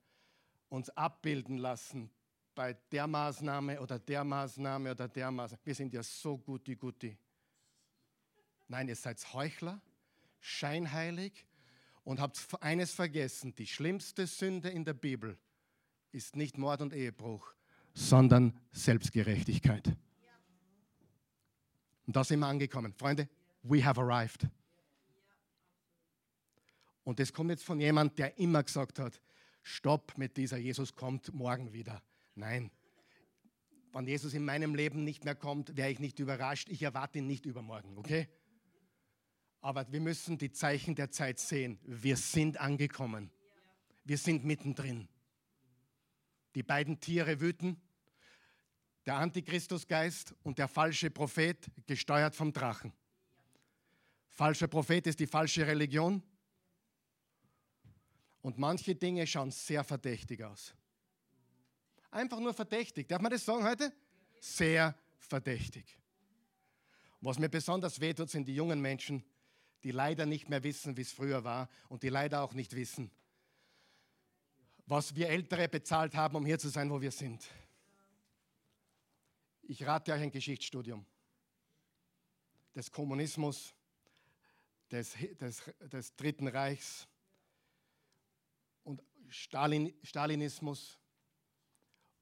uns abbilden lassen bei der Maßnahme oder der Maßnahme oder der Maßnahme. Wir sind ja so guti guti. Nein, ihr seid Heuchler, scheinheilig und habt eines vergessen. Die schlimmste Sünde in der Bibel ist nicht Mord und Ehebruch, sondern Selbstgerechtigkeit. Und da sind wir angekommen. Freunde, we have arrived. Und das kommt jetzt von jemand, der immer gesagt hat, stopp mit dieser Jesus kommt morgen wieder. Nein, wenn Jesus in meinem Leben nicht mehr kommt, wäre ich nicht überrascht. Ich erwarte ihn nicht übermorgen, okay? Aber wir müssen die Zeichen der Zeit sehen. Wir sind angekommen. Wir sind mittendrin. Die beiden Tiere wüten, der Antichristusgeist und der falsche Prophet, gesteuert vom Drachen. Falscher Prophet ist die falsche Religion. Und manche Dinge schauen sehr verdächtig aus. Einfach nur verdächtig. Darf man das sagen heute? Sehr verdächtig. Was mir besonders wehtut, sind die jungen Menschen, die leider nicht mehr wissen, wie es früher war und die leider auch nicht wissen, was wir Ältere bezahlt haben, um hier zu sein, wo wir sind. Ich rate euch ein Geschichtsstudium des Kommunismus, des, des, des Dritten Reichs und Stalin, Stalinismus.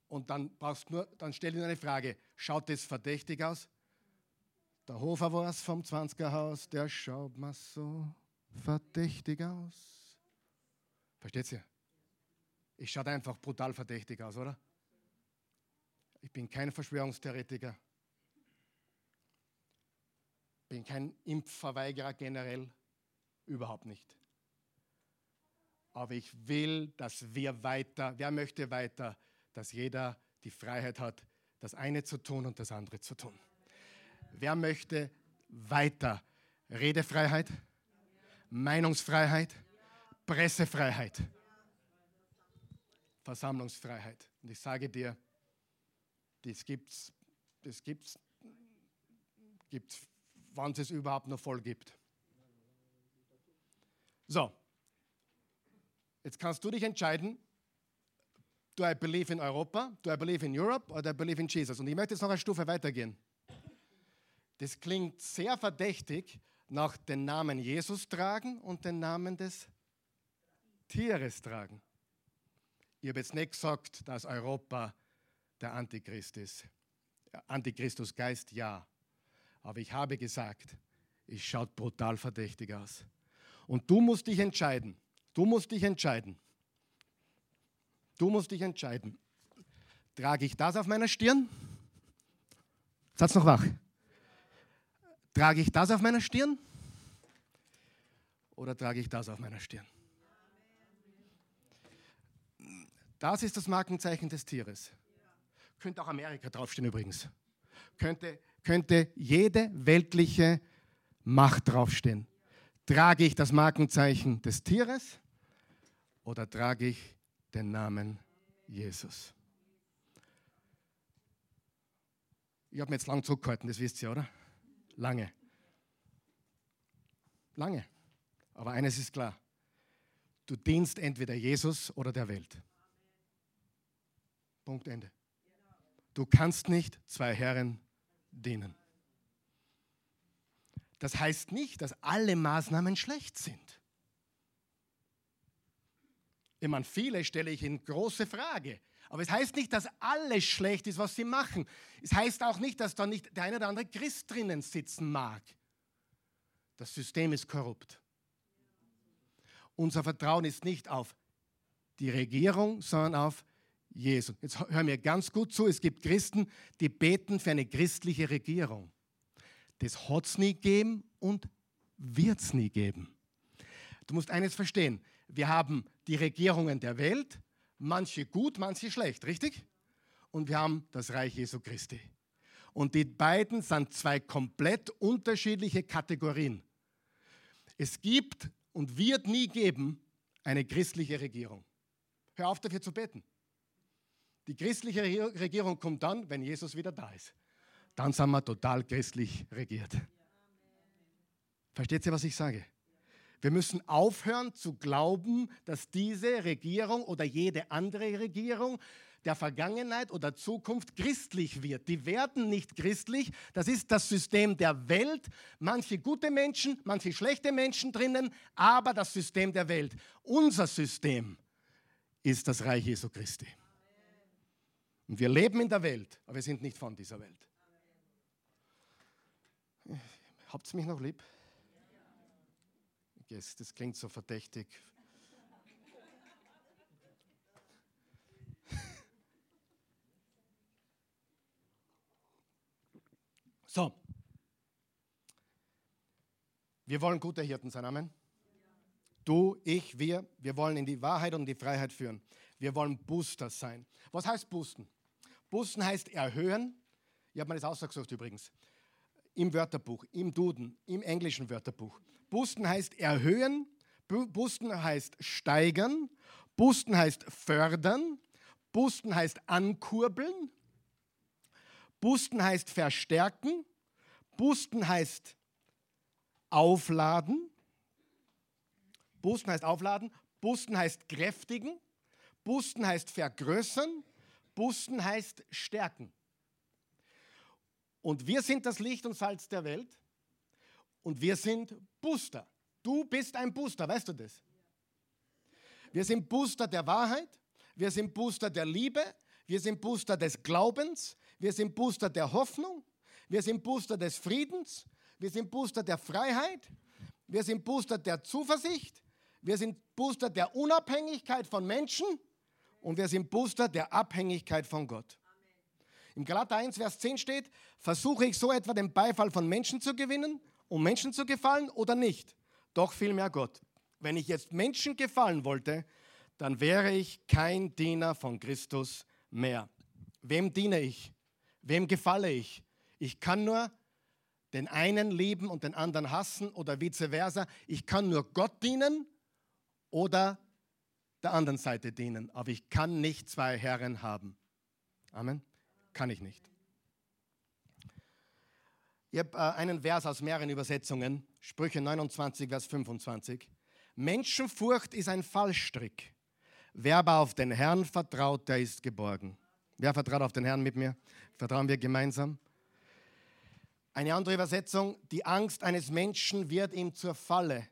Und dann brauchst nur, dann stell dir eine Frage: Schaut das verdächtig aus? Der Hofer war es vom 20er Haus, der schaut mal so verdächtig aus. Versteht ihr? Ich schaue einfach brutal verdächtig aus, oder? Ich bin kein Verschwörungstheoretiker. Bin kein Impfverweigerer generell. Überhaupt nicht. Aber ich will, dass wir weiter, wer möchte weiter, dass jeder die Freiheit hat, das eine zu tun und das andere zu tun. Wer möchte weiter Redefreiheit, Meinungsfreiheit, Pressefreiheit? Versammlungsfreiheit. Und ich sage dir, das gibt's, das gibt's, gibt's, wann es überhaupt noch voll gibt. So, jetzt kannst du dich entscheiden. do I believe in Europa, do I believe in Europe or do I believe in Jesus? Und ich möchte jetzt noch eine Stufe weitergehen. Das klingt sehr verdächtig nach den Namen Jesus tragen und den Namen des Tieres tragen. Ich habe jetzt nicht gesagt, dass Europa der Antichrist ist. Antichristusgeist, ja. Aber ich habe gesagt, es schaut brutal verdächtig aus. Und du musst dich entscheiden. Du musst dich entscheiden. Du musst dich entscheiden. Trage ich das auf meiner Stirn? Satz noch wach. Trage ich das auf meiner Stirn? Oder trage ich das auf meiner Stirn? Das ist das Markenzeichen des Tieres. Könnte auch Amerika draufstehen übrigens. Könnte, könnte jede weltliche Macht draufstehen. Trage ich das Markenzeichen des Tieres oder trage ich den Namen Jesus? Ich habe mir jetzt lang zurückgehalten, das wisst ihr, oder? Lange. Lange. Aber eines ist klar. Du dienst entweder Jesus oder der Welt. Punkt Ende. Du kannst nicht zwei Herren dienen. Das heißt nicht, dass alle Maßnahmen schlecht sind. Ich meine, viele stelle ich in große Frage. Aber es heißt nicht, dass alles schlecht ist, was sie machen. Es heißt auch nicht, dass da nicht der eine oder andere Christ drinnen sitzen mag. Das System ist korrupt. Unser Vertrauen ist nicht auf die Regierung, sondern auf Jesus. Jetzt hör mir ganz gut zu, es gibt Christen, die beten für eine christliche Regierung. Das hat es nie gegeben und wird es nie geben. Du musst eines verstehen, wir haben die Regierungen der Welt, manche gut, manche schlecht, richtig? Und wir haben das Reich Jesu Christi. Und die beiden sind zwei komplett unterschiedliche Kategorien. Es gibt und wird nie geben eine christliche Regierung. Hör auf dafür zu beten. Die christliche Regierung kommt dann, wenn Jesus wieder da ist. Dann sind wir total christlich regiert. Versteht ihr, was ich sage? Wir müssen aufhören zu glauben, dass diese Regierung oder jede andere Regierung der Vergangenheit oder Zukunft christlich wird. Die werden nicht christlich. Das ist das System der Welt. Manche gute Menschen, manche schlechte Menschen drinnen, aber das System der Welt. Unser System ist das Reich Jesu Christi. Und wir leben in der Welt, aber wir sind nicht von dieser Welt. Habt ihr mich noch lieb? Yes, das klingt so verdächtig. So. Wir wollen gute Hirten sein, Amen. Du, ich, wir, wir wollen in die Wahrheit und die Freiheit führen. Wir wollen Booster sein. Was heißt Boosten? Boosten heißt erhöhen. Ich habe mir das ausgesucht übrigens. Im Wörterbuch, im Duden, im englischen Wörterbuch. Boosten heißt erhöhen, Boosten heißt steigern, Boosten heißt fördern, Boosten heißt ankurbeln, Boosten heißt verstärken, Boosten heißt aufladen, Boosten heißt aufladen, Boosten heißt kräftigen, Boosten heißt vergrößern, Boosten heißt stärken. Und wir sind das Licht und Salz der Welt und wir sind Booster. Du bist ein Booster, weißt du das? Wir sind Booster der Wahrheit, wir sind Booster der Liebe, wir sind Booster des Glaubens, wir sind Booster der Hoffnung, wir sind Booster des Friedens, wir sind Booster der Freiheit, wir sind Booster der Zuversicht, wir sind Booster der Unabhängigkeit von Menschen und wir sind Booster der Abhängigkeit von Gott. Im Galater 1, Vers 10 steht, versuche ich so etwa den Beifall von Menschen zu gewinnen, um Menschen zu gefallen oder nicht? Doch vielmehr Gott. Wenn ich jetzt Menschen gefallen wollte, dann wäre ich kein Diener von Christus mehr. Wem diene ich? Wem gefalle ich? Ich kann nur den einen lieben und den anderen hassen oder vice versa. Ich kann nur Gott dienen oder der anderen Seite dienen. Aber ich kann nicht zwei Herren haben. Amen. Kann ich nicht. Ich habe äh, einen Vers aus mehreren Übersetzungen, Sprüche 29, Vers 25. Menschenfurcht ist ein Fallstrick. Wer aber auf den Herrn vertraut, der ist geborgen. Wer vertraut auf den Herrn mit mir? Vertrauen wir gemeinsam? Eine andere Übersetzung, die Angst eines Menschen wird ihm zur Falle.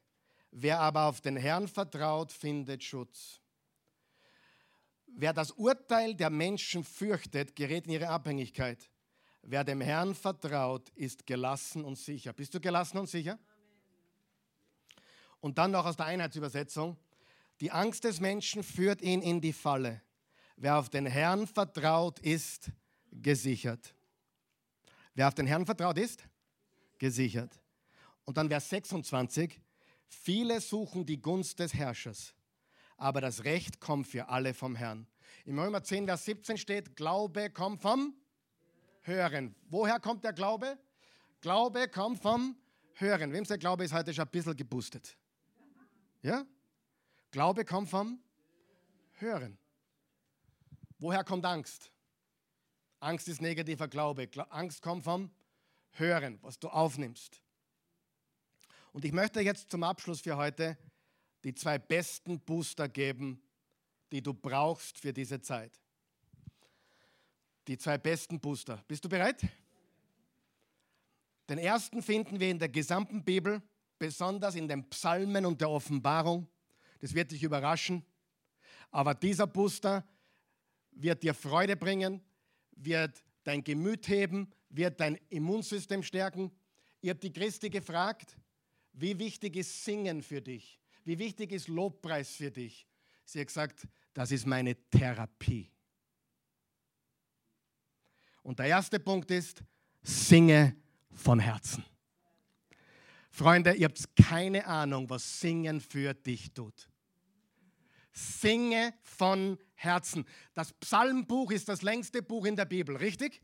Wer aber auf den Herrn vertraut, findet Schutz. Wer das Urteil der Menschen fürchtet, gerät in ihre Abhängigkeit. Wer dem Herrn vertraut, ist gelassen und sicher. Bist du gelassen und sicher? Und dann noch aus der Einheitsübersetzung. Die Angst des Menschen führt ihn in die Falle. Wer auf den Herrn vertraut, ist gesichert. Wer auf den Herrn vertraut ist, gesichert. Und dann Vers 26. Viele suchen die Gunst des Herrschers, aber das Recht kommt für alle vom Herrn. Im Römer 10, Vers 17 steht, Glaube kommt vom Hören. Woher kommt der Glaube? Glaube kommt vom Hören. Wem der Glaube ist heute schon ein bisschen geboostet? Ja? Glaube kommt vom Hören. Woher kommt Angst? Angst ist negativer Glaube. Angst kommt vom Hören, was du aufnimmst. Und ich möchte jetzt zum Abschluss für heute die zwei besten Booster geben, die du brauchst für diese Zeit. Die zwei besten Booster. Bist du bereit? Den ersten finden wir in der gesamten Bibel, besonders in den Psalmen und der Offenbarung. Das wird dich überraschen. Aber dieser Booster wird dir Freude bringen, wird dein Gemüt heben, wird dein Immunsystem stärken. Ihr habt die Christi gefragt, wie wichtig ist Singen für dich? Wie wichtig ist Lobpreis für dich? Sie hat gesagt, das ist meine Therapie. Und der erste Punkt ist, singe von Herzen. Freunde, ihr habt keine Ahnung, was Singen für dich tut. Singe von Herzen. Das Psalmbuch ist das längste Buch in der Bibel, richtig?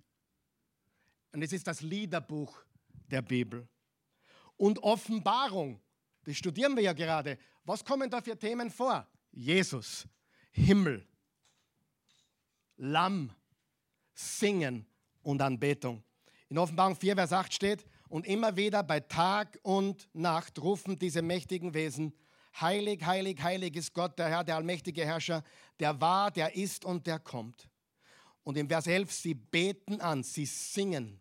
Und es ist das Liederbuch der Bibel. Und Offenbarung, das studieren wir ja gerade. Was kommen da für Themen vor? Jesus, Himmel, Lamm, Singen und Anbetung. In Offenbarung 4, Vers 8 steht, und immer wieder bei Tag und Nacht rufen diese mächtigen Wesen, Heilig, heilig, heilig ist Gott, der Herr, der allmächtige Herrscher, der war, der ist und der kommt. Und im Vers 11, sie beten an, sie singen.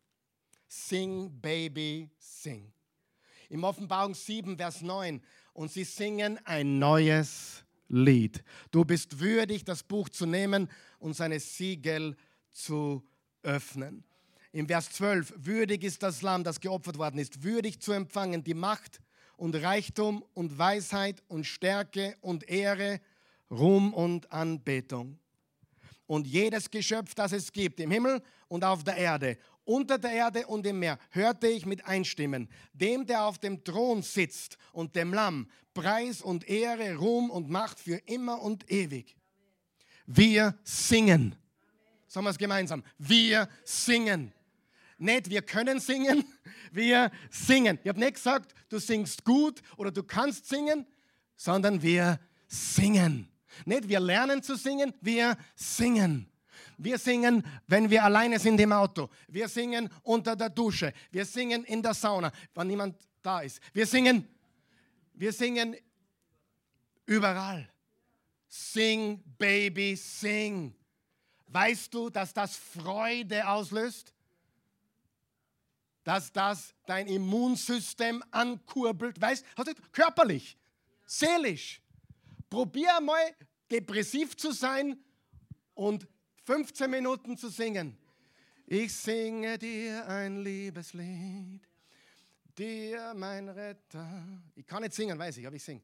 Sing, Baby, sing. Im Offenbarung 7, Vers 9, und sie singen ein neues Lied. Du bist würdig, das Buch zu nehmen und seine Siegel zu öffnen. Im Vers 12, würdig ist das Lamm, das geopfert worden ist, würdig zu empfangen die Macht und Reichtum und Weisheit und Stärke und Ehre, Ruhm und Anbetung. Und jedes Geschöpf, das es gibt, im Himmel und auf der Erde, unter der Erde und im Meer, hörte ich mit einstimmen, dem, der auf dem Thron sitzt und dem Lamm, Preis und Ehre, Ruhm und Macht für immer und ewig. Wir singen. Sagen wir es gemeinsam. Wir singen. Nicht, wir können singen, wir singen. Ich habe nicht gesagt, du singst gut oder du kannst singen, sondern wir singen. Nicht, wir lernen zu singen, wir singen. Wir singen, wenn wir alleine sind im Auto. Wir singen unter der Dusche. Wir singen in der Sauna, wenn niemand da ist. Wir singen, wir singen überall. Sing, Baby, sing. Weißt du, dass das Freude auslöst? dass das dein Immunsystem ankurbelt. Weißt du, körperlich, seelisch. Probier mal depressiv zu sein und 15 Minuten zu singen. Ich singe dir ein Liebeslied, dir mein Retter. Ich kann nicht singen, weiß ich, aber ich singe.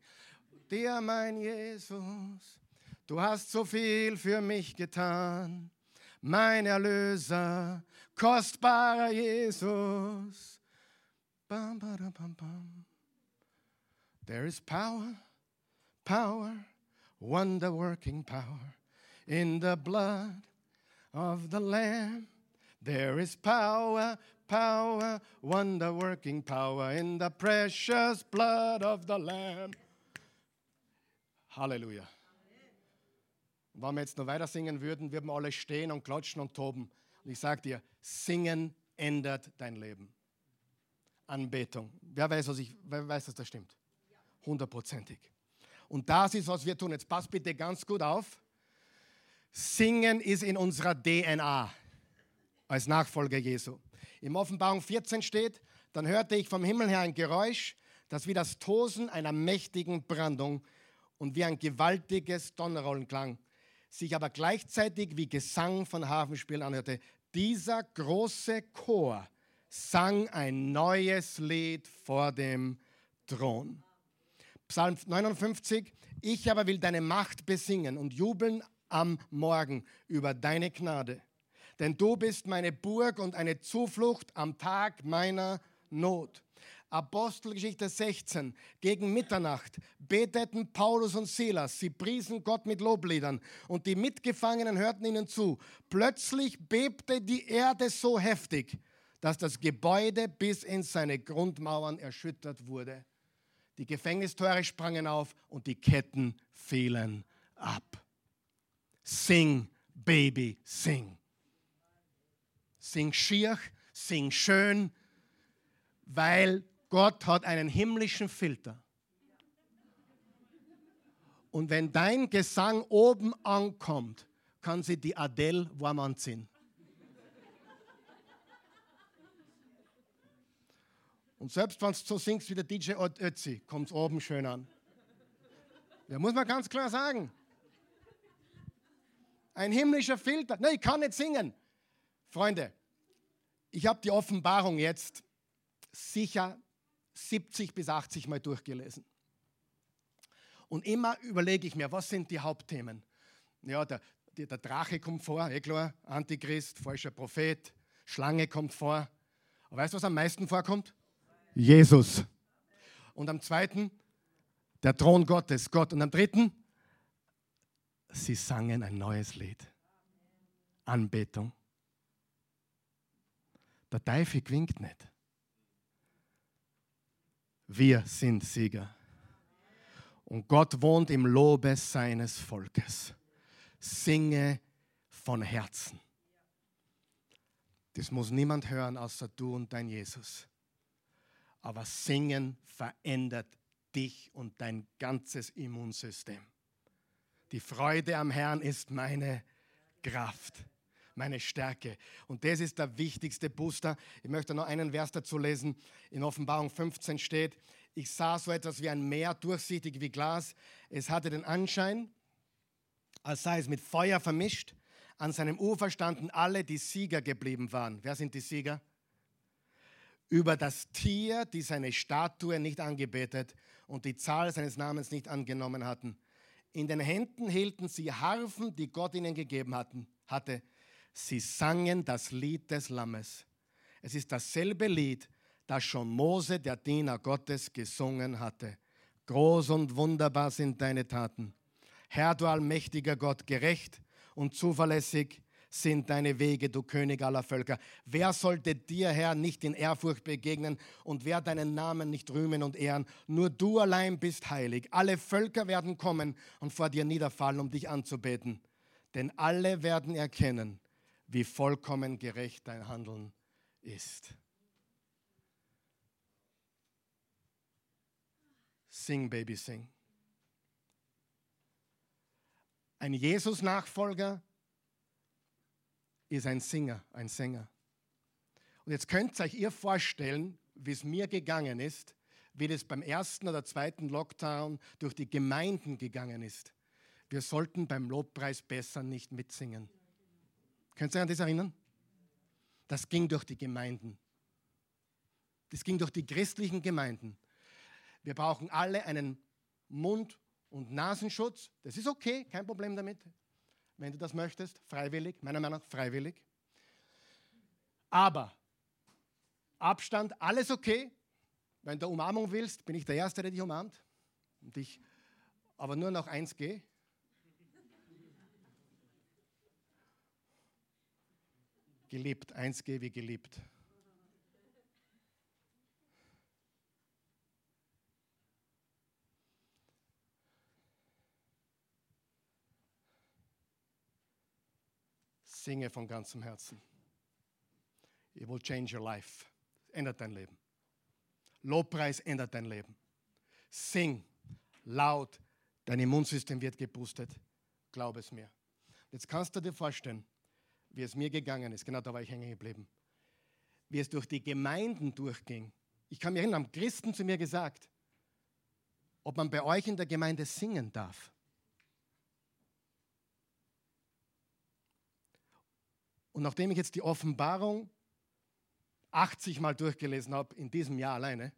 Dir mein Jesus, du hast so viel für mich getan mein Erlöser, kostbarer Jesus. Bam, bam, bam, bam. There is power, power, wonder working power in the blood of the Lamb. There is power, power, wonder working power in the precious blood of the Lamb. Hallelujah. wenn wir jetzt noch weiter singen würden, würden wir alle stehen und klatschen und toben. Und ich sage dir, singen ändert dein Leben. Anbetung. Wer weiß, was ich, wer weiß, dass das stimmt? Hundertprozentig. Und das ist, was wir tun. Jetzt passt bitte ganz gut auf. Singen ist in unserer DNA als Nachfolger Jesu. Im Offenbarung 14 steht, dann hörte ich vom Himmel her ein Geräusch, das wie das Tosen einer mächtigen Brandung und wie ein gewaltiges Donnerrollen klang, sich aber gleichzeitig wie Gesang von Hafenspielen anhörte. Dieser große Chor sang ein neues Lied vor dem Thron. Psalm 59, ich aber will deine Macht besingen und jubeln am Morgen über deine Gnade. Denn du bist meine Burg und eine Zuflucht am Tag meiner Not. Apostelgeschichte 16, gegen Mitternacht beteten Paulus und Silas. Sie priesen Gott mit Lobliedern und die Mitgefangenen hörten ihnen zu. Plötzlich bebte die Erde so heftig, dass das Gebäude bis in seine Grundmauern erschüttert wurde. Die Gefängnistore sprangen auf und die Ketten fielen ab. Sing, Baby, sing. Sing schier, sing schön, weil Gott hat einen himmlischen Filter. Und wenn dein Gesang oben ankommt, kann sie die Adele warm anziehen. Und selbst wenn du so singst wie der DJ Ötzi, kommt es oben schön an. Ja, muss man ganz klar sagen. Ein himmlischer Filter. Nein, ich kann nicht singen. Freunde, ich habe die Offenbarung jetzt sicher 70 bis 80 Mal durchgelesen. Und immer überlege ich mir, was sind die Hauptthemen? Ja, der, der, der Drache kommt vor, eh klar, Antichrist, falscher Prophet, Schlange kommt vor. Aber weißt du, was am meisten vorkommt? Jesus. Und am zweiten, der Thron Gottes, Gott. Und am dritten, sie sangen ein neues Lied. Anbetung. Der Teufel winkt nicht. Wir sind Sieger. Und Gott wohnt im Lobe seines Volkes. Singe von Herzen. Das muss niemand hören, außer du und dein Jesus. Aber Singen verändert dich und dein ganzes Immunsystem. Die Freude am Herrn ist meine Kraft, meine Stärke. Und das ist der wichtigste Booster. Ich möchte noch einen Vers dazu lesen. In Offenbarung 15 steht, ich sah so etwas wie ein Meer, durchsichtig wie Glas. Es hatte den Anschein, als sei es mit Feuer vermischt. An seinem Ufer standen alle, die Sieger geblieben waren. Wer sind die Sieger? Über das Tier, die seine Statue nicht angebetet und die Zahl seines Namens nicht angenommen hatten. In den Händen hielten sie Harfen, die Gott ihnen gegeben hatten, hatte. Sie sangen das Lied des Lammes. Es ist dasselbe Lied, das schon Mose, der Diener Gottes, gesungen hatte. Groß und wunderbar sind deine Taten. Herr, du allmächtiger Gott, gerecht und zuverlässig sind deine Wege, du König aller Völker. Wer sollte dir, Herr, nicht in Ehrfurcht begegnen und wer deinen Namen nicht rühmen und ehren? Nur du allein bist heilig. Alle Völker werden kommen und vor dir niederfallen, um dich anzubeten. Denn alle werden erkennen, wie vollkommen gerecht dein Handeln ist. Sing, Baby, sing. Ein Jesus-Nachfolger ist ein Singer, ein Sänger. Und jetzt könnt ihr euch ihr vorstellen, wie es mir gegangen ist, wie das beim ersten oder zweiten Lockdown durch die Gemeinden gegangen ist. Wir sollten beim Lobpreis besser nicht mitsingen. Könnt ihr euch an das erinnern? Das ging durch die Gemeinden. Das ging durch die christlichen Gemeinden. Wir brauchen alle einen Mund- und Nasenschutz. Das ist okay, kein Problem damit wenn du das möchtest, freiwillig, meiner Meinung nach freiwillig. Aber Abstand, alles okay. Wenn du Umarmung willst, bin ich der Erste, der dich umarmt. Und ich, aber nur noch 1G. Geliebt, 1G wie geliebt. Singe von ganzem Herzen. It will change your life. Ändert dein Leben. Lobpreis ändert dein Leben. Sing laut Dein Immunsystem wird geboostet. Glaub es mir. Jetzt kannst du dir vorstellen, wie es mir gegangen ist. Genau da war ich hängen geblieben. Wie es durch die Gemeinden durchging. Ich kann mich erinnern, haben Christen zu mir gesagt, ob man bei euch in der Gemeinde singen darf. Und nachdem ich jetzt die Offenbarung 80 Mal durchgelesen habe, in diesem Jahr alleine,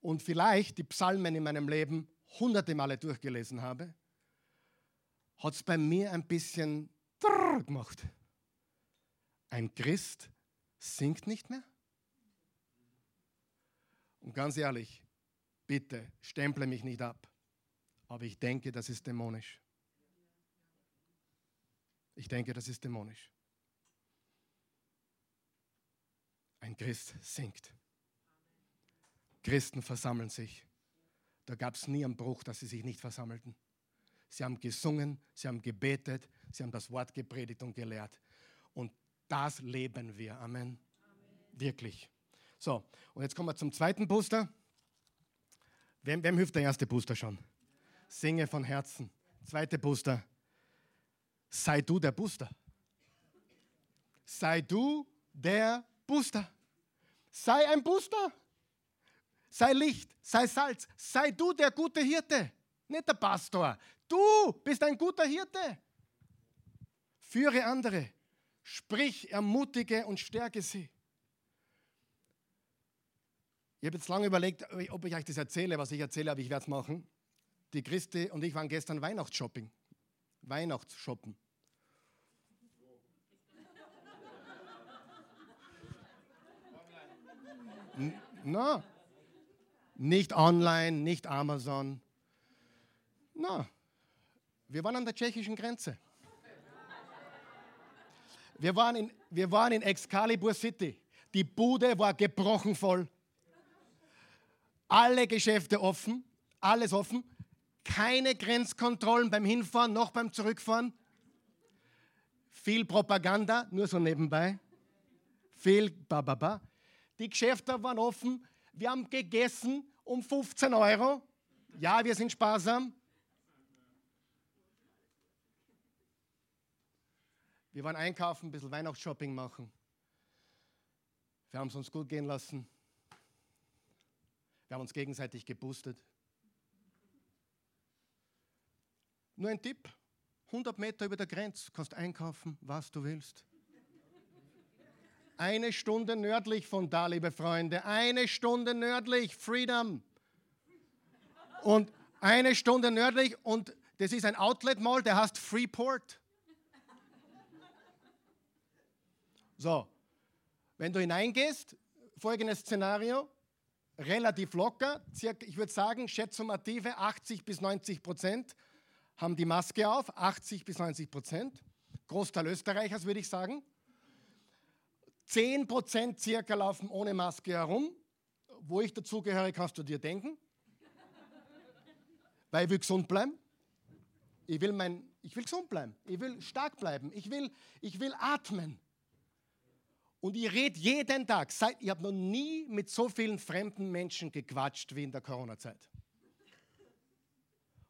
und vielleicht die Psalmen in meinem Leben hunderte Male durchgelesen habe, hat es bei mir ein bisschen gemacht. Ein Christ singt nicht mehr? Und ganz ehrlich, bitte stemple mich nicht ab, aber ich denke, das ist dämonisch. Ich denke, das ist dämonisch. Ein Christ singt. Christen versammeln sich. Da gab es nie einen Bruch, dass sie sich nicht versammelten. Sie haben gesungen, sie haben gebetet, sie haben das Wort gepredigt und gelehrt. Und das leben wir. Amen. Amen. Wirklich. So, und jetzt kommen wir zum zweiten Booster. Wem, wem hilft der erste Booster schon? Singe von Herzen. Zweite Booster. Sei du der Booster. Sei du der Booster. Sei ein Booster. Sei Licht, sei Salz, sei du der gute Hirte, nicht der Pastor. Du bist ein guter Hirte. Führe andere, sprich, ermutige und stärke sie. Ich habe jetzt lange überlegt, ob ich euch das erzähle, was ich erzähle, aber ich werde es machen. Die Christi und ich waren gestern Weihnachtsshopping. Weihnachtsshoppen. Na, nicht online, nicht Amazon. Na, wir waren an der tschechischen Grenze. Wir waren in, wir waren in Excalibur City. Die Bude war gebrochen voll. Alle Geschäfte offen, alles offen. Keine Grenzkontrollen beim Hinfahren noch beim Zurückfahren. Viel Propaganda, nur so nebenbei. Viel bababa. Die Geschäfte waren offen. Wir haben gegessen um 15 Euro. Ja, wir sind sparsam. Wir waren einkaufen, ein bisschen Weihnachtsshopping machen. Wir haben es uns gut gehen lassen. Wir haben uns gegenseitig geboostet. Nur ein Tipp: 100 Meter über der Grenze kannst einkaufen, was du willst. Eine Stunde nördlich von da, liebe Freunde. Eine Stunde nördlich, Freedom. Und eine Stunde nördlich und das ist ein Outlet Mall, der heißt Freeport. So, wenn du hineingehst, folgendes Szenario, relativ locker, circa, ich würde sagen, schätzumative 80 bis 90 Prozent haben die Maske auf, 80 bis 90 Prozent. Großteil Österreichers würde ich sagen. 10 Prozent circa laufen ohne Maske herum. Wo ich dazugehöre, kannst du dir denken. Weil ich will gesund bleiben. Ich will, mein, ich will gesund bleiben. Ich will stark bleiben. Ich will, ich will atmen. Und ich rede jeden Tag. Seit, ich habe noch nie mit so vielen fremden Menschen gequatscht wie in der Corona-Zeit.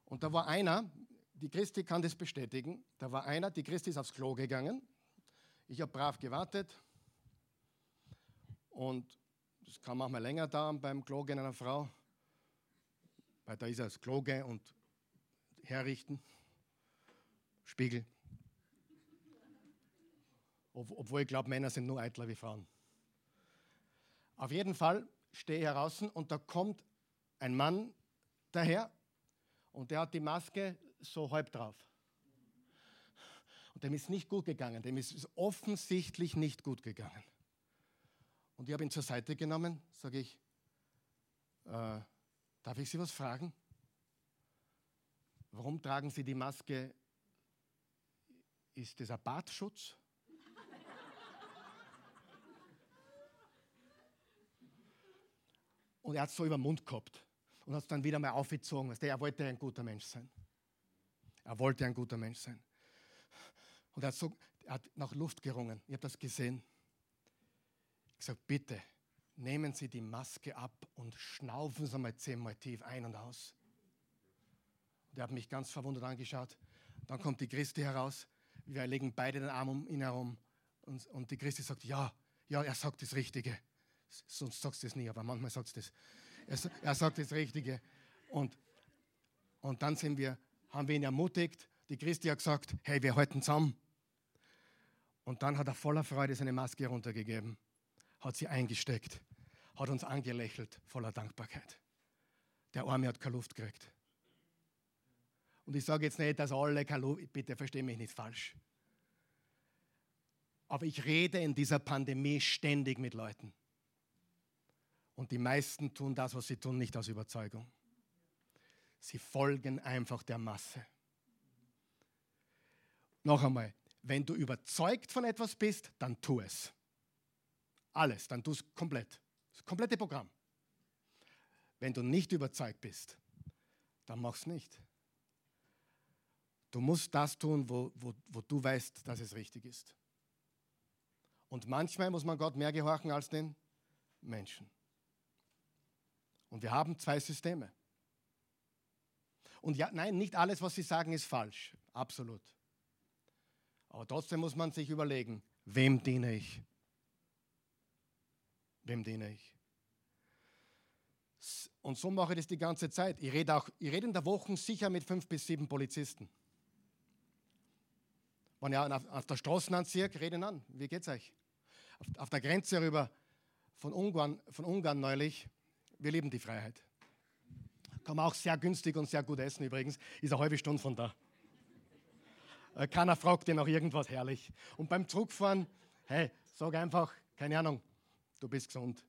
Und da war einer, die Christi kann das bestätigen, da war einer, die Christi ist aufs Klo gegangen. Ich habe brav gewartet, und das kann manchmal länger dauern beim Klo gehen einer Frau, weil da ist das Klo gehen und herrichten, Spiegel. Ob, obwohl ich glaube, Männer sind nur eitler wie Frauen. Auf jeden Fall stehe ich heraus und da kommt ein Mann daher und der hat die Maske so halb drauf. Und dem ist nicht gut gegangen, dem ist offensichtlich nicht gut gegangen. Und ich habe ihn zur Seite genommen, sage ich, äh, darf ich Sie was fragen? Warum tragen Sie die Maske? Ist das ein Bartschutz? Und er hat es so über den Mund gehabt und hat es dann wieder mal aufgezogen. er wollte ein guter Mensch sein. Er wollte ein guter Mensch sein. Und er hat, so, er hat nach Luft gerungen. Ich habe das gesehen gesagt, bitte nehmen Sie die Maske ab und schnaufen Sie mal zehnmal tief ein und aus. Und er hat mich ganz verwundert angeschaut. Dann kommt die Christi heraus. Wir legen beide den Arm um ihn herum. Und, und die Christi sagt, ja, ja, er sagt das Richtige. Sonst sagst du das nie, aber manchmal sagst du das. Er, er sagt das Richtige. Und, und dann sind wir, haben wir ihn ermutigt. Die Christi hat gesagt, hey, wir halten zusammen. Und dann hat er voller Freude seine Maske heruntergegeben, hat sie eingesteckt, hat uns angelächelt, voller Dankbarkeit. Der Arme hat keine Luft gekriegt. Und ich sage jetzt nicht, dass alle keine Luft, bitte verstehe mich nicht falsch. Aber ich rede in dieser Pandemie ständig mit Leuten. Und die meisten tun das, was sie tun, nicht aus Überzeugung. Sie folgen einfach der Masse. Noch einmal, wenn du überzeugt von etwas bist, dann tu es. Alles, dann tu es komplett. Das komplette Programm. Wenn du nicht überzeugt bist, dann mach es nicht. Du musst das tun, wo, wo, wo du weißt, dass es richtig ist. Und manchmal muss man Gott mehr gehorchen als den Menschen. Und wir haben zwei Systeme. Und ja, nein, nicht alles, was sie sagen, ist falsch. Absolut. Aber trotzdem muss man sich überlegen, wem diene ich? Wem diene ich? Und so mache ich das die ganze Zeit. Ich rede, auch, ich rede in der Woche sicher mit fünf bis sieben Polizisten. Wenn ich auf, der Straße anziehe, reden an. Wie geht's euch? Auf, auf der Grenze rüber von Ungarn, von Ungarn neulich. Wir lieben die Freiheit. Kann man auch sehr günstig und sehr gut essen übrigens. Ist eine halbe Stunde von da. Äh, keiner fragt dir noch irgendwas herrlich. Und beim Zurückfahren, hey, sag einfach, keine Ahnung, du bist gesund.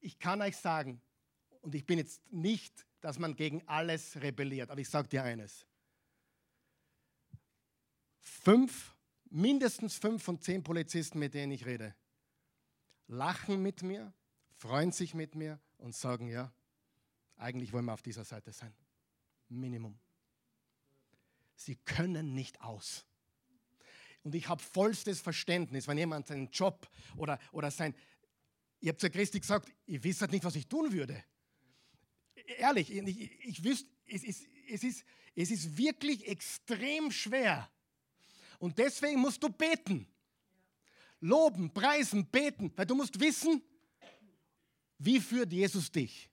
ich kann euch sagen, und ich bin jetzt nicht, dass man gegen alles rebelliert, aber ich sage dir eines. Fünf, mindestens fünf von zehn Polizisten, mit denen ich rede, lachen mit mir, freuen sich mit mir und sagen, ja, eigentlich wollen wir auf dieser Seite sein. Minimum sie können nicht aus. Und ich habe vollstes Verständnis, wenn jemand seinen Job oder, oder sein, ihr habt zu Christi gesagt, ihr wisst nicht, was ich tun würde. Ehrlich, ich, ich wüsste, es ist, es, ist, es ist wirklich extrem schwer. Und deswegen musst du beten. Loben, preisen, beten, weil du musst wissen, wie führt Jesus dich.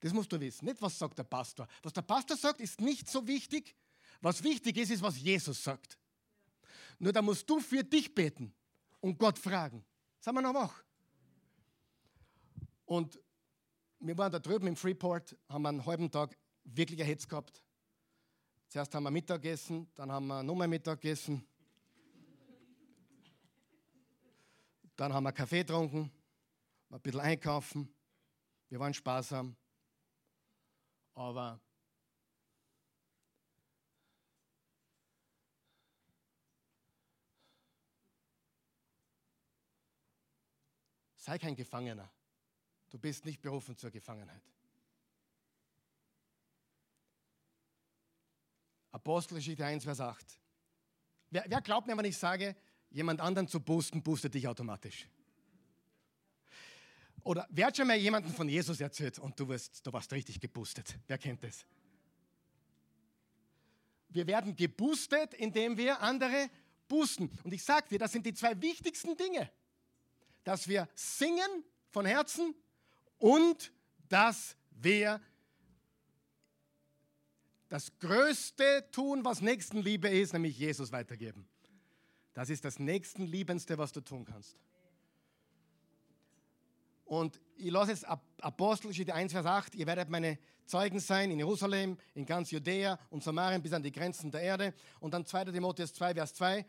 Das musst du wissen. Nicht, was sagt der Pastor. Was der Pastor sagt, ist nicht so wichtig. Was wichtig ist, ist, was Jesus sagt. Nur da musst du für dich beten und Gott fragen. Sagen wir noch wach. Und wir waren da drüben im Freeport, haben einen halben Tag wirklich Hetz gehabt. Zuerst haben wir Mittag gegessen, dann haben wir nochmal Mittag gegessen. Dann haben wir Kaffee getrunken, ein bisschen einkaufen. Wir waren sparsam. Aber sei kein Gefangener. Du bist nicht berufen zur Gefangenheit. Apostelgeschichte 1, Vers 8. Wer, wer, glaubt mir, wenn ich sage, jemand anderen zu boosten, boostet dich automatisch? Oder wer hat schon mal jemanden von Jesus erzählt und du, wirst, du warst richtig geboostet? Wer kennt das? Wir werden geboostet, indem wir andere boosten. Und ich sage dir, das sind die zwei wichtigsten Dinge. Dass wir singen von Herzen und dass wir das Größte tun, was Nächstenliebe ist, nämlich Jesus weitergeben. Das ist das Nächstenliebendste, was du tun kannst. Und ich lasse jetzt Apostelgeschichte 1, Vers 8. Ihr werdet meine Zeugen sein in Jerusalem, in ganz Judäa und Samarien bis an die Grenzen der Erde. Und dann 2. Timotheus 2, Vers 2.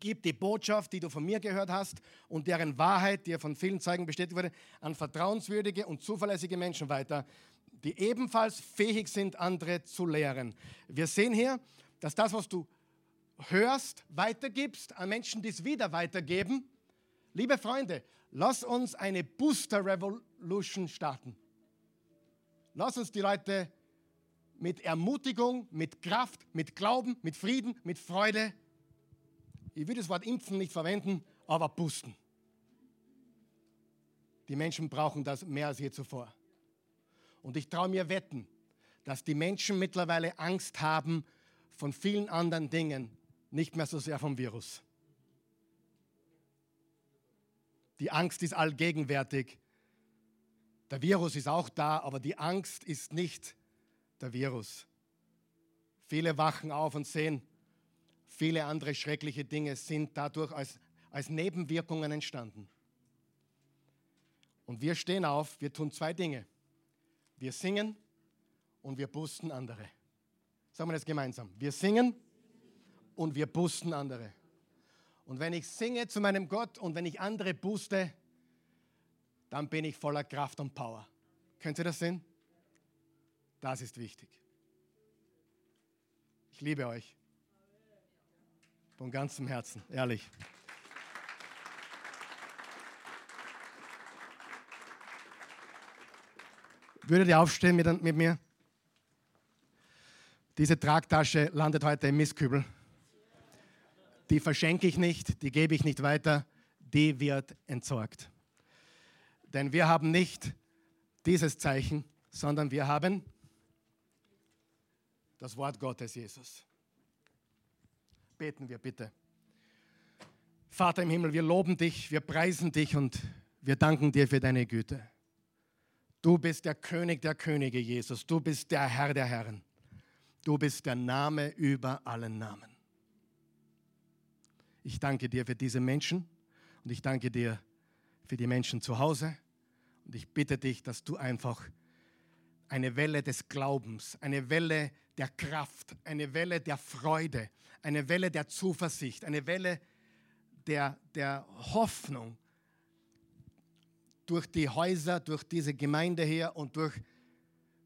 Gib die Botschaft, die du von mir gehört hast und deren Wahrheit, die von vielen Zeugen bestätigt wurde, an vertrauenswürdige und zuverlässige Menschen weiter, die ebenfalls fähig sind, andere zu lehren. Wir sehen hier, dass das, was du hörst, weitergibst an Menschen, die es wieder weitergeben. Liebe Freunde, Lass uns eine Booster Revolution starten. Lass uns die Leute mit Ermutigung, mit Kraft, mit Glauben, mit Frieden, mit Freude, ich würde das Wort impfen nicht verwenden, aber boosten. Die Menschen brauchen das mehr als je zuvor. Und ich traue mir wetten, dass die Menschen mittlerweile Angst haben von vielen anderen Dingen, nicht mehr so sehr vom Virus. Die Angst ist allgegenwärtig. Der Virus ist auch da, aber die Angst ist nicht der Virus. Viele wachen auf und sehen, viele andere schreckliche Dinge sind dadurch als, als Nebenwirkungen entstanden. Und wir stehen auf, wir tun zwei Dinge. Wir singen und wir boosten andere. Sagen wir das gemeinsam. Wir singen und wir boosten andere. Und wenn ich singe zu meinem Gott und wenn ich andere booste, dann bin ich voller Kraft und Power. Könnt ihr das sehen? Das ist wichtig. Ich liebe euch. Von ganzem Herzen, ehrlich. Würdet ihr aufstehen mit, mit mir? Diese Tragtasche landet heute im Mistkübel. Die verschenke ich nicht, die gebe ich nicht weiter, die wird entsorgt. Denn wir haben nicht dieses Zeichen, sondern wir haben das Wort Gottes, Jesus. Beten wir bitte. Vater im Himmel, wir loben dich, wir preisen dich und wir danken dir für deine Güte. Du bist der König der Könige, Jesus. Du bist der Herr der Herren. Du bist der Name über allen Namen. Ich danke dir für diese Menschen und ich danke dir für die Menschen zu Hause. Und ich bitte dich, dass du einfach eine Welle des Glaubens, eine Welle der Kraft, eine Welle der Freude, eine Welle der Zuversicht, eine Welle der, der Hoffnung durch die Häuser, durch diese Gemeinde hier und durch,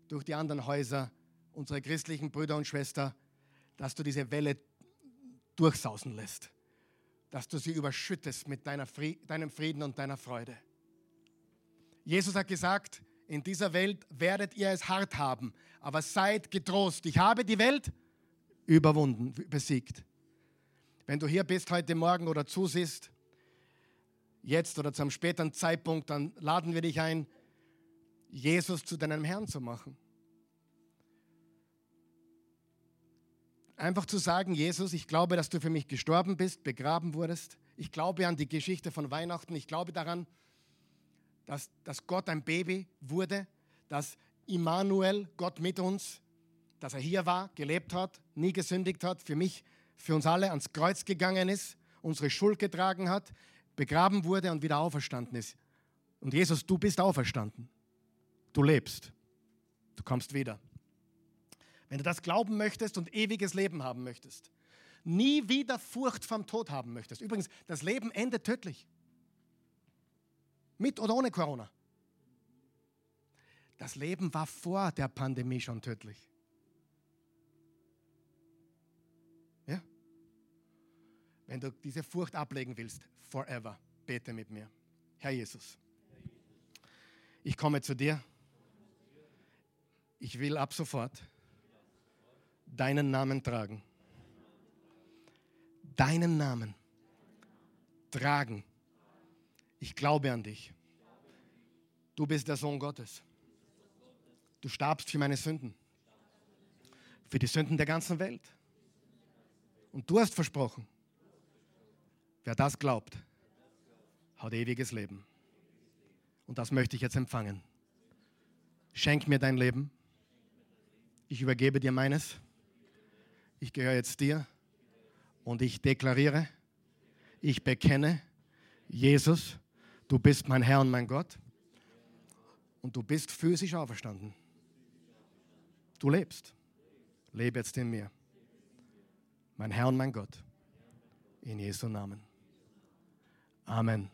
durch die anderen Häuser, unsere christlichen Brüder und Schwestern, dass du diese Welle durchsausen lässt, dass du sie überschüttest mit deiner Fried, deinem Frieden und deiner Freude. Jesus hat gesagt, in dieser Welt werdet ihr es hart haben, aber seid getrost. Ich habe die Welt überwunden, besiegt. Wenn du hier bist heute Morgen oder zusiehst, jetzt oder zu einem späteren Zeitpunkt, dann laden wir dich ein, Jesus zu deinem Herrn zu machen. Einfach zu sagen, Jesus, ich glaube, dass du für mich gestorben bist, begraben wurdest. Ich glaube an die Geschichte von Weihnachten. Ich glaube daran, dass, dass Gott ein Baby wurde, dass Immanuel, Gott mit uns, dass er hier war, gelebt hat, nie gesündigt hat, für mich, für uns alle ans Kreuz gegangen ist, unsere Schuld getragen hat, begraben wurde und wieder auferstanden ist. Und Jesus, du bist auferstanden. Du lebst. Du kommst wieder. Wenn du das glauben möchtest und ewiges Leben haben möchtest, nie wieder Furcht vom Tod haben möchtest. Übrigens, das Leben endet tödlich. Mit oder ohne Corona. Das Leben war vor der Pandemie schon tödlich. Ja? Wenn du diese Furcht ablegen willst, forever, bete mit mir. Herr Jesus, ich komme zu dir. Ich will ab sofort deinen Namen tragen. Deinen Namen tragen ich glaube an dich. Du bist der Sohn Gottes. Du starbst für meine Sünden. Für die Sünden der ganzen Welt. Und du hast versprochen, wer das glaubt, hat ewiges Leben. Und das möchte ich jetzt empfangen. Schenk mir dein Leben. Ich übergebe dir meines. Ich gehöre jetzt dir. Und ich deklariere, ich bekenne, Jesus Du bist mein Herr und mein Gott. Und du bist physisch auferstanden. Du lebst. Lebe jetzt in mir. Mein Herr und mein Gott. In Jesu Namen. Amen.